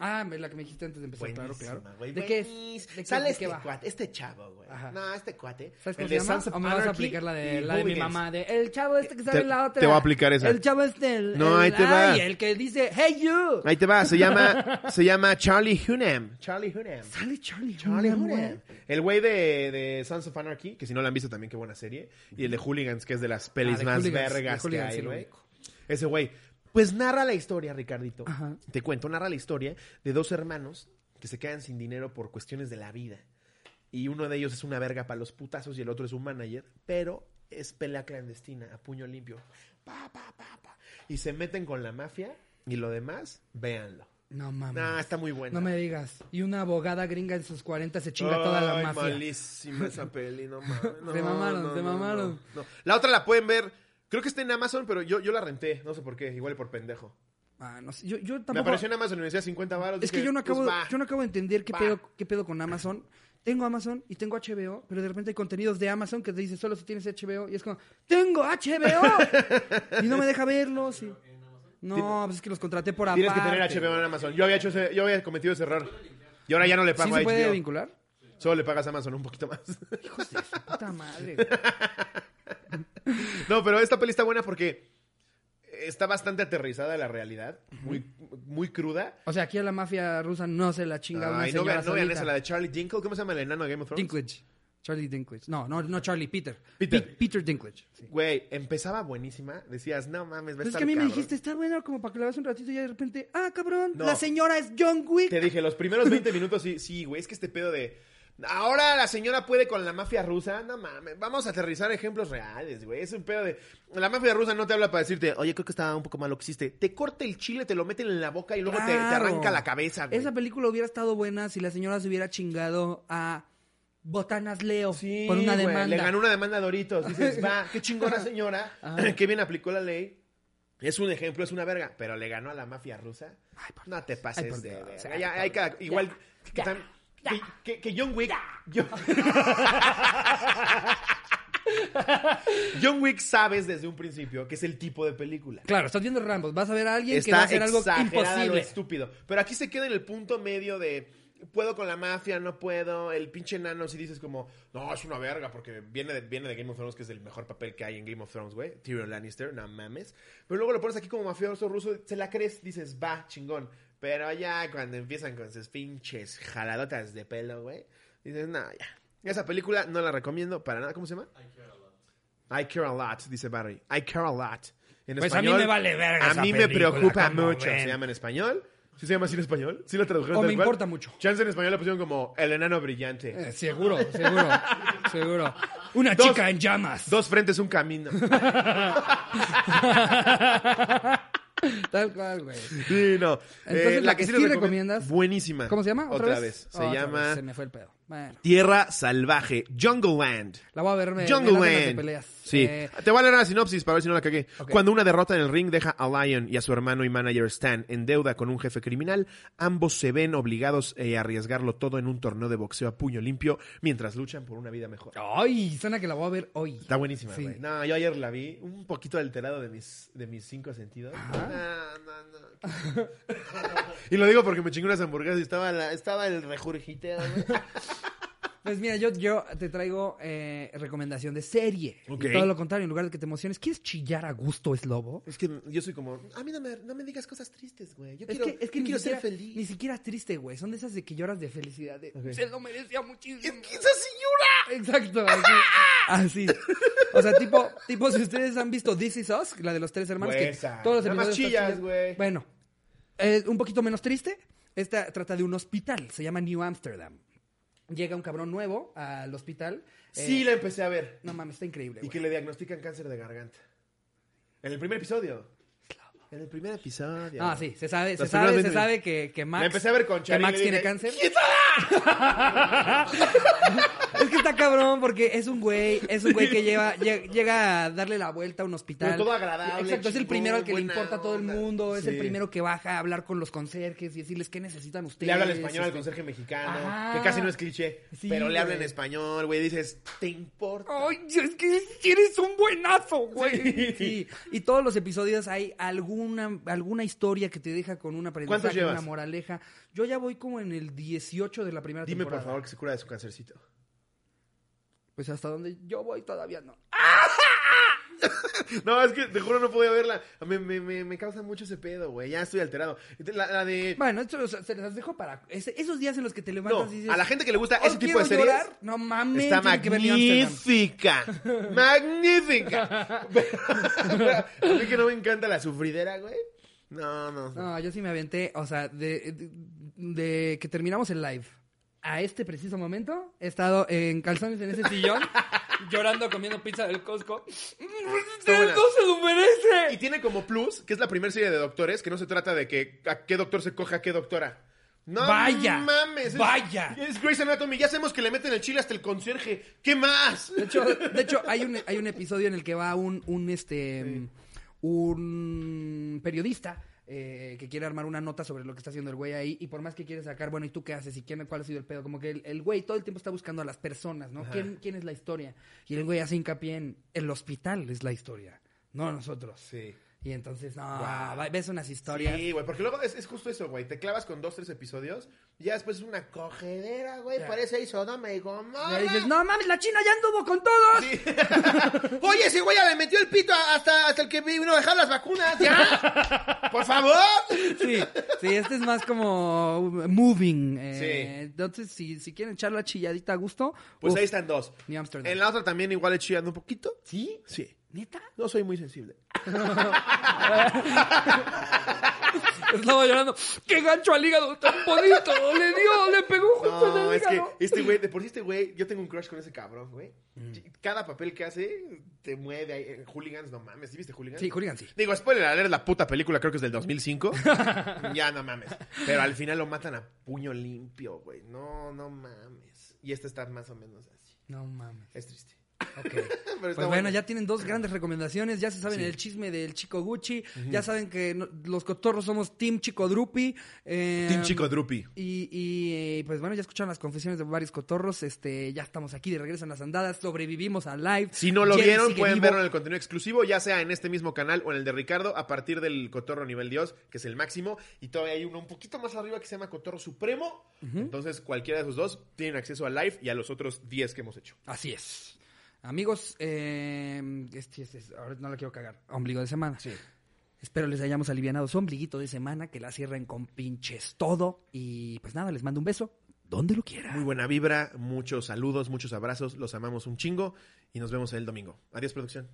Ah, la que me dijiste antes de empezar, claro, Buenísima, claro. güey, ¿De qué es? ¿De qué, Sale este va? cuate, este chavo, güey. Ajá. No, este cuate. ¿Sabes cómo el se de llama? Sons of ¿O me vas a aplicar la de, la de mi mamá? De, el chavo este que sale Te- en la otra. te voy a aplicar esa. El chavo este. El, No, el- ahí te va. Ay, el que dice, hey you. Ahí te va, se llama, se llama Charlie Hunnam. Charlie Hunnam. Sale Charlie Charlie Hunnam. El güey de, de Sons of Anarchy, que si no lo han visto también, qué buena serie. Y el de Hooligans, que es de las pelis Ah, más Hooligans, vergas que hay, güey. Ese güey. Pues narra la historia, Ricardito. Ajá. Te cuento, narra la historia de dos hermanos que se quedan sin dinero por cuestiones de la vida. Y uno de ellos es una verga para los putazos y el otro es un manager, pero es pelea clandestina, a puño limpio. Pa, pa, pa, pa. Y se meten con la mafia y lo demás, véanlo. No mames. No, está muy bueno. No me digas. Y una abogada gringa en sus 40 se chinga toda la Ay, mafia. malísima esa peli, no mames. No, Se mamaron, no, se no, mamaron. no, no. La otra la pueden ver, creo que está en Amazon, pero yo, yo la renté, no sé por qué, igual por pendejo. Ah, no sé. Yo, yo Me tampoco. apareció en Amazon y me decía 50 baros. Es que yo no acabo, pues, va. yo no acabo de entender qué pedo, qué pedo con Amazon. Tengo Amazon y tengo HBO, pero de repente hay contenidos de Amazon que te dice solo si tienes HBO y es como, ¡tengo HBO! y no me deja verlos. y- No, pues es que los contraté por aparte. Tienes que tener HBO en Amazon. Yo había, hecho ese- yo había cometido ese error. Y ahora ya no le ¿Sí pago se a puede HBO. vincular? Solo le pagas a Amazon un poquito más. Hijos de su puta madre. no, pero esta peli está buena porque está bastante aterrizada la realidad. Muy, muy cruda. O sea, aquí a la mafia rusa no se la chinga una Ay, no señora vean, no vean solita. esa, la de Charlie Dinkle. ¿Cómo se llama el enano de Game of Thrones? Dinklage. Charlie Dinklage. No, no, no Charlie, Peter. Peter. Pe- Peter Dinklage. Sí. Güey, empezaba buenísima. Decías, no mames, va a Pues es estar que a mí me cabrón. dijiste, está bueno como para que la veas un ratito y ya de repente, ah, cabrón, No. la señora es John Wick. Te dije, los primeros 20 minutos sí, sí, güey. Es que este pedo de. Ahora la señora puede con la mafia rusa. No mames, vamos a aterrizar ejemplos reales, güey. Es un pedo de. La mafia rusa no te habla para decirte, oye, creo que estaba un poco mal lo que hiciste. Te corta el chile, te lo meten en la boca y luego te, arranca la cabeza, güey. Esa película hubiera estado buena si la señora se hubiera chingado a Botanas Leo Sí, por una güey, demanda. Le ganó una demanda a Doritos. Dices, va, qué chingona señora. Qué bien aplicó la ley. Es un ejemplo, es una verga. Pero le ganó a la mafia rusa. Ay, por No te pases Ay, de Ya, hay cada- igual que- que- que John Wick. John... John Wick sabes desde un principio que es el tipo de película. Claro, estás viendo Rambo, vas a ver a alguien que va a Está hacer algo lo imposible. estúpido. Pero aquí se queda en el punto medio de puedo con la mafia, no puedo. El pinche nano si dices como, no, es una verga porque viene de, viene de Game of Thrones, que es el mejor papel que hay en Game of Thrones, güey. Tyrion Lannister, no mames. Pero luego lo pones aquí como mafioso ruso, se la crees, dices, va, chingón. Pero ya cuando empiezan con sus pinches jaladotas de pelo, güey, dices, no, ya. Esa película no la recomiendo para nada. ¿Cómo se llama? I care a lot, dice Barry. I care a lot. En Pues a mí español, me vale verga A esa mí me preocupa ¿cómo mucho. ven? Se llama en español. ¿Sí se llama así en español? ¿Sí la tradujeron O me cual? importa mucho. Chance en español la pusieron como El enano brillante. Eh, seguro, seguro, seguro. Una Dos- chica en llamas. Dos frentes, un camino. Tal cual, güey. Sí, no. Entonces, Eh, la que sí sí recomiendo- recomiendas- Buenísima. ¿Cómo se llama? Otra, vez. Se Otra llama vez, Se me fue el pedo. Bueno, Tierra Salvaje, Jungle Land. la voy a ver, me, me Jungle laten las Land. peleas. Sí. Eh, Te voy a leer la sinopsis para ver si no la cagué. Cuando una derrota en el ring deja a Lion y a su hermano y manager Stan en deuda con un jefe criminal, ambos se ven obligados eh, a arriesgarlo todo en un torneo de boxeo a puño limpio mientras luchan por una vida mejor. Ay, suena que la voy a ver hoy. Está buenísima, Sí. güey. No, yo ayer la vi un poquito alterado de mis, de mis cinco sentidos. No, no, no. y lo digo porque me chingué unas hamburguesas y estaba, la- estaba el rejurgiteo, güey. Pues mira, yo, yo te traigo eh, recomendación de serie. Y todo lo contrario, en lugar de que te emociones, ¿quieres chillar a gusto es lobo? Es que yo soy como, a mí no me, no me digas cosas tristes, güey. Yo Es quiero, que, es que yo quiero siquiera, ser feliz. ni siquiera es triste, güey. Son de esas de que lloras de felicidad. de. Se lo merecía muchísimo. ¡Esa señora! Exacto, así. así. O sea, tipo, tipo, si ustedes han visto This Is Us, la de los tres hermanos, que todos los episodios chillas, güey. Bueno, eh, un poquito menos triste. Esta trata de un hospital, se llama New Amsterdam. Llega un cabrón nuevo al hospital. eh, Sí, la empecé a ver. No mames, está increíble, Y güey. que le diagnostican cáncer de garganta. En el primer episodio. En el primer episodio. Ah, sí, se sabe, se sabe, se sabe que, que Max. La empecé a ver con que Charlie y Max le tiene dije, cáncer. es que está cabrón porque es un güey, es un güey que lleva, lle- llega a darle la vuelta a un hospital. Pero todo agradable, Exacto, es el chingón, primero al que le buena importa a todo el onda. mundo, es el Sí. primero que baja a hablar con los conserjes y decirles qué necesitan ustedes. Le habla en español al este. conserje mexicano, Ajá. que casi no es cliché, Sí, pero le habla en güey. español, güey. Dices, ¿te importa? Ay, es que eres un buenazo, güey. Sí. Y todos los episodios hay alguna, alguna historia que te deja con una ¿Cuántos aprendizaje, una moraleja. Yo ya voy como en el 18 de la primera Dime, temporada. por favor, que se cura de su cancercito. Pues hasta donde yo voy todavía no. No, es que te juro no podía verla. Me, me, me, me causa mucho ese pedo, güey. Ya estoy alterado. La, la de... Bueno, esto o sea, se las dejo para ese- esos días en los que te No, levantas y dices... a la gente que le gusta "Oh, ese tipo de series... llorar", No mames, Está tienen que ver New Amsterdam. magnífica. magnífica. Pero, a mí que no me encanta la sufridera, güey. No, no. No, yo sí me aventé, o sea, de, de- de que terminamos el live a este preciso momento, he estado en calzones en ese sillón, llorando comiendo pizza del Costco. ¡No se lo merece! Y tiene como plus, que es la primera serie de doctores, que no se trata de que a qué doctor se coge a qué doctora. No Vaya, mames. es- vaya. Es Grey's Anatomy. Ya sabemos que le meten el chile hasta el conserje. ¿Qué más? De hecho, de hecho hay, un, hay un episodio en el que va un, un, este, un periodista eh, que quiere armar una nota sobre lo que está haciendo el güey ahí y por más que quiere sacar, bueno, ¿y tú qué haces? ¿Y quién, cuál ha sido el pedo? Como que el, el güey todo el tiempo está buscando a las personas, ¿no? ¿Quién, ¿Quién es la historia? Y el güey hace hincapié en el hospital es la historia, no nosotros. Sí. Y entonces, no, ves unas historias. Sí, güey, porque luego es, es justo eso, güey. Te clavas con dos, tres episodios, y ya después es una cogedera, güey. Ya. Parece ahí Sodoma y Gomorra. Y dices, no mames, la China ya anduvo con todos. Sí. Oye, ese güey ya le metió el pito hasta, hasta el que vino a dejar las vacunas, ¿ya? Por favor. Sí, sí, este es más como moving. eh, Sí. Entonces, si, si quieren echar la chilladita a gusto, Pues uf, ahí están dos. New Amsterdam. En la otra también igual he chillando un poquito. ¿Sí? Sí. ¿Neta? No soy muy sensible. Estaba llorando. ¡Qué gancho al hígado tan bonito! Le dio, le pegó justo en No, el es que este güey, de por sí este güey, yo tengo un crush con ese cabrón, güey. Mm. Cada papel que hace te mueve ahí. En Hooligans, no mames. ¿Sí viste Hooligans? Sí, Hooligan, sí. Digo, spoiler alert, la puta película creo que es del 2005. ya, no mames. Pero al final lo matan a puño limpio, güey. No, no mames. Y esta está más o menos así. No mames. Es triste. Ok. Pero está Pues bueno, bueno. ya tienen dos grandes recomendaciones. Ya se saben Sí. el chisme del chico Gucci. Ya saben que no- los cotorros somos Team Chico Drupi. eh, Team Chico Drupi. Y, y, eh, pues bueno, ya escucharon las confesiones de varios cotorros. Este, ya estamos aquí de regreso en las andadas. Sobrevivimos al live. Si no lo Jerry vieron, pueden vivo. verlo en el contenido exclusivo, ya sea en este mismo canal o en el de Ricardo, a partir del Cotorro Nivel Dios, que es el máximo. Y todavía hay uno un poquito más arriba que se llama Cotorro Supremo. Entonces, cualquiera de esos dos tienen acceso al live y a los otros 10 que hemos hecho. Así es. Amigos, eh, este, este, ahora no la quiero cagar. Ombligo de semana. Sí. Espero les hayamos alivianado su ombliguito de semana, que la cierren con pinches todo. Y pues nada, les mando un beso donde lo quiera. Muy buena vibra, muchos saludos, muchos abrazos, los amamos un chingo y nos vemos el domingo. Adiós, producción.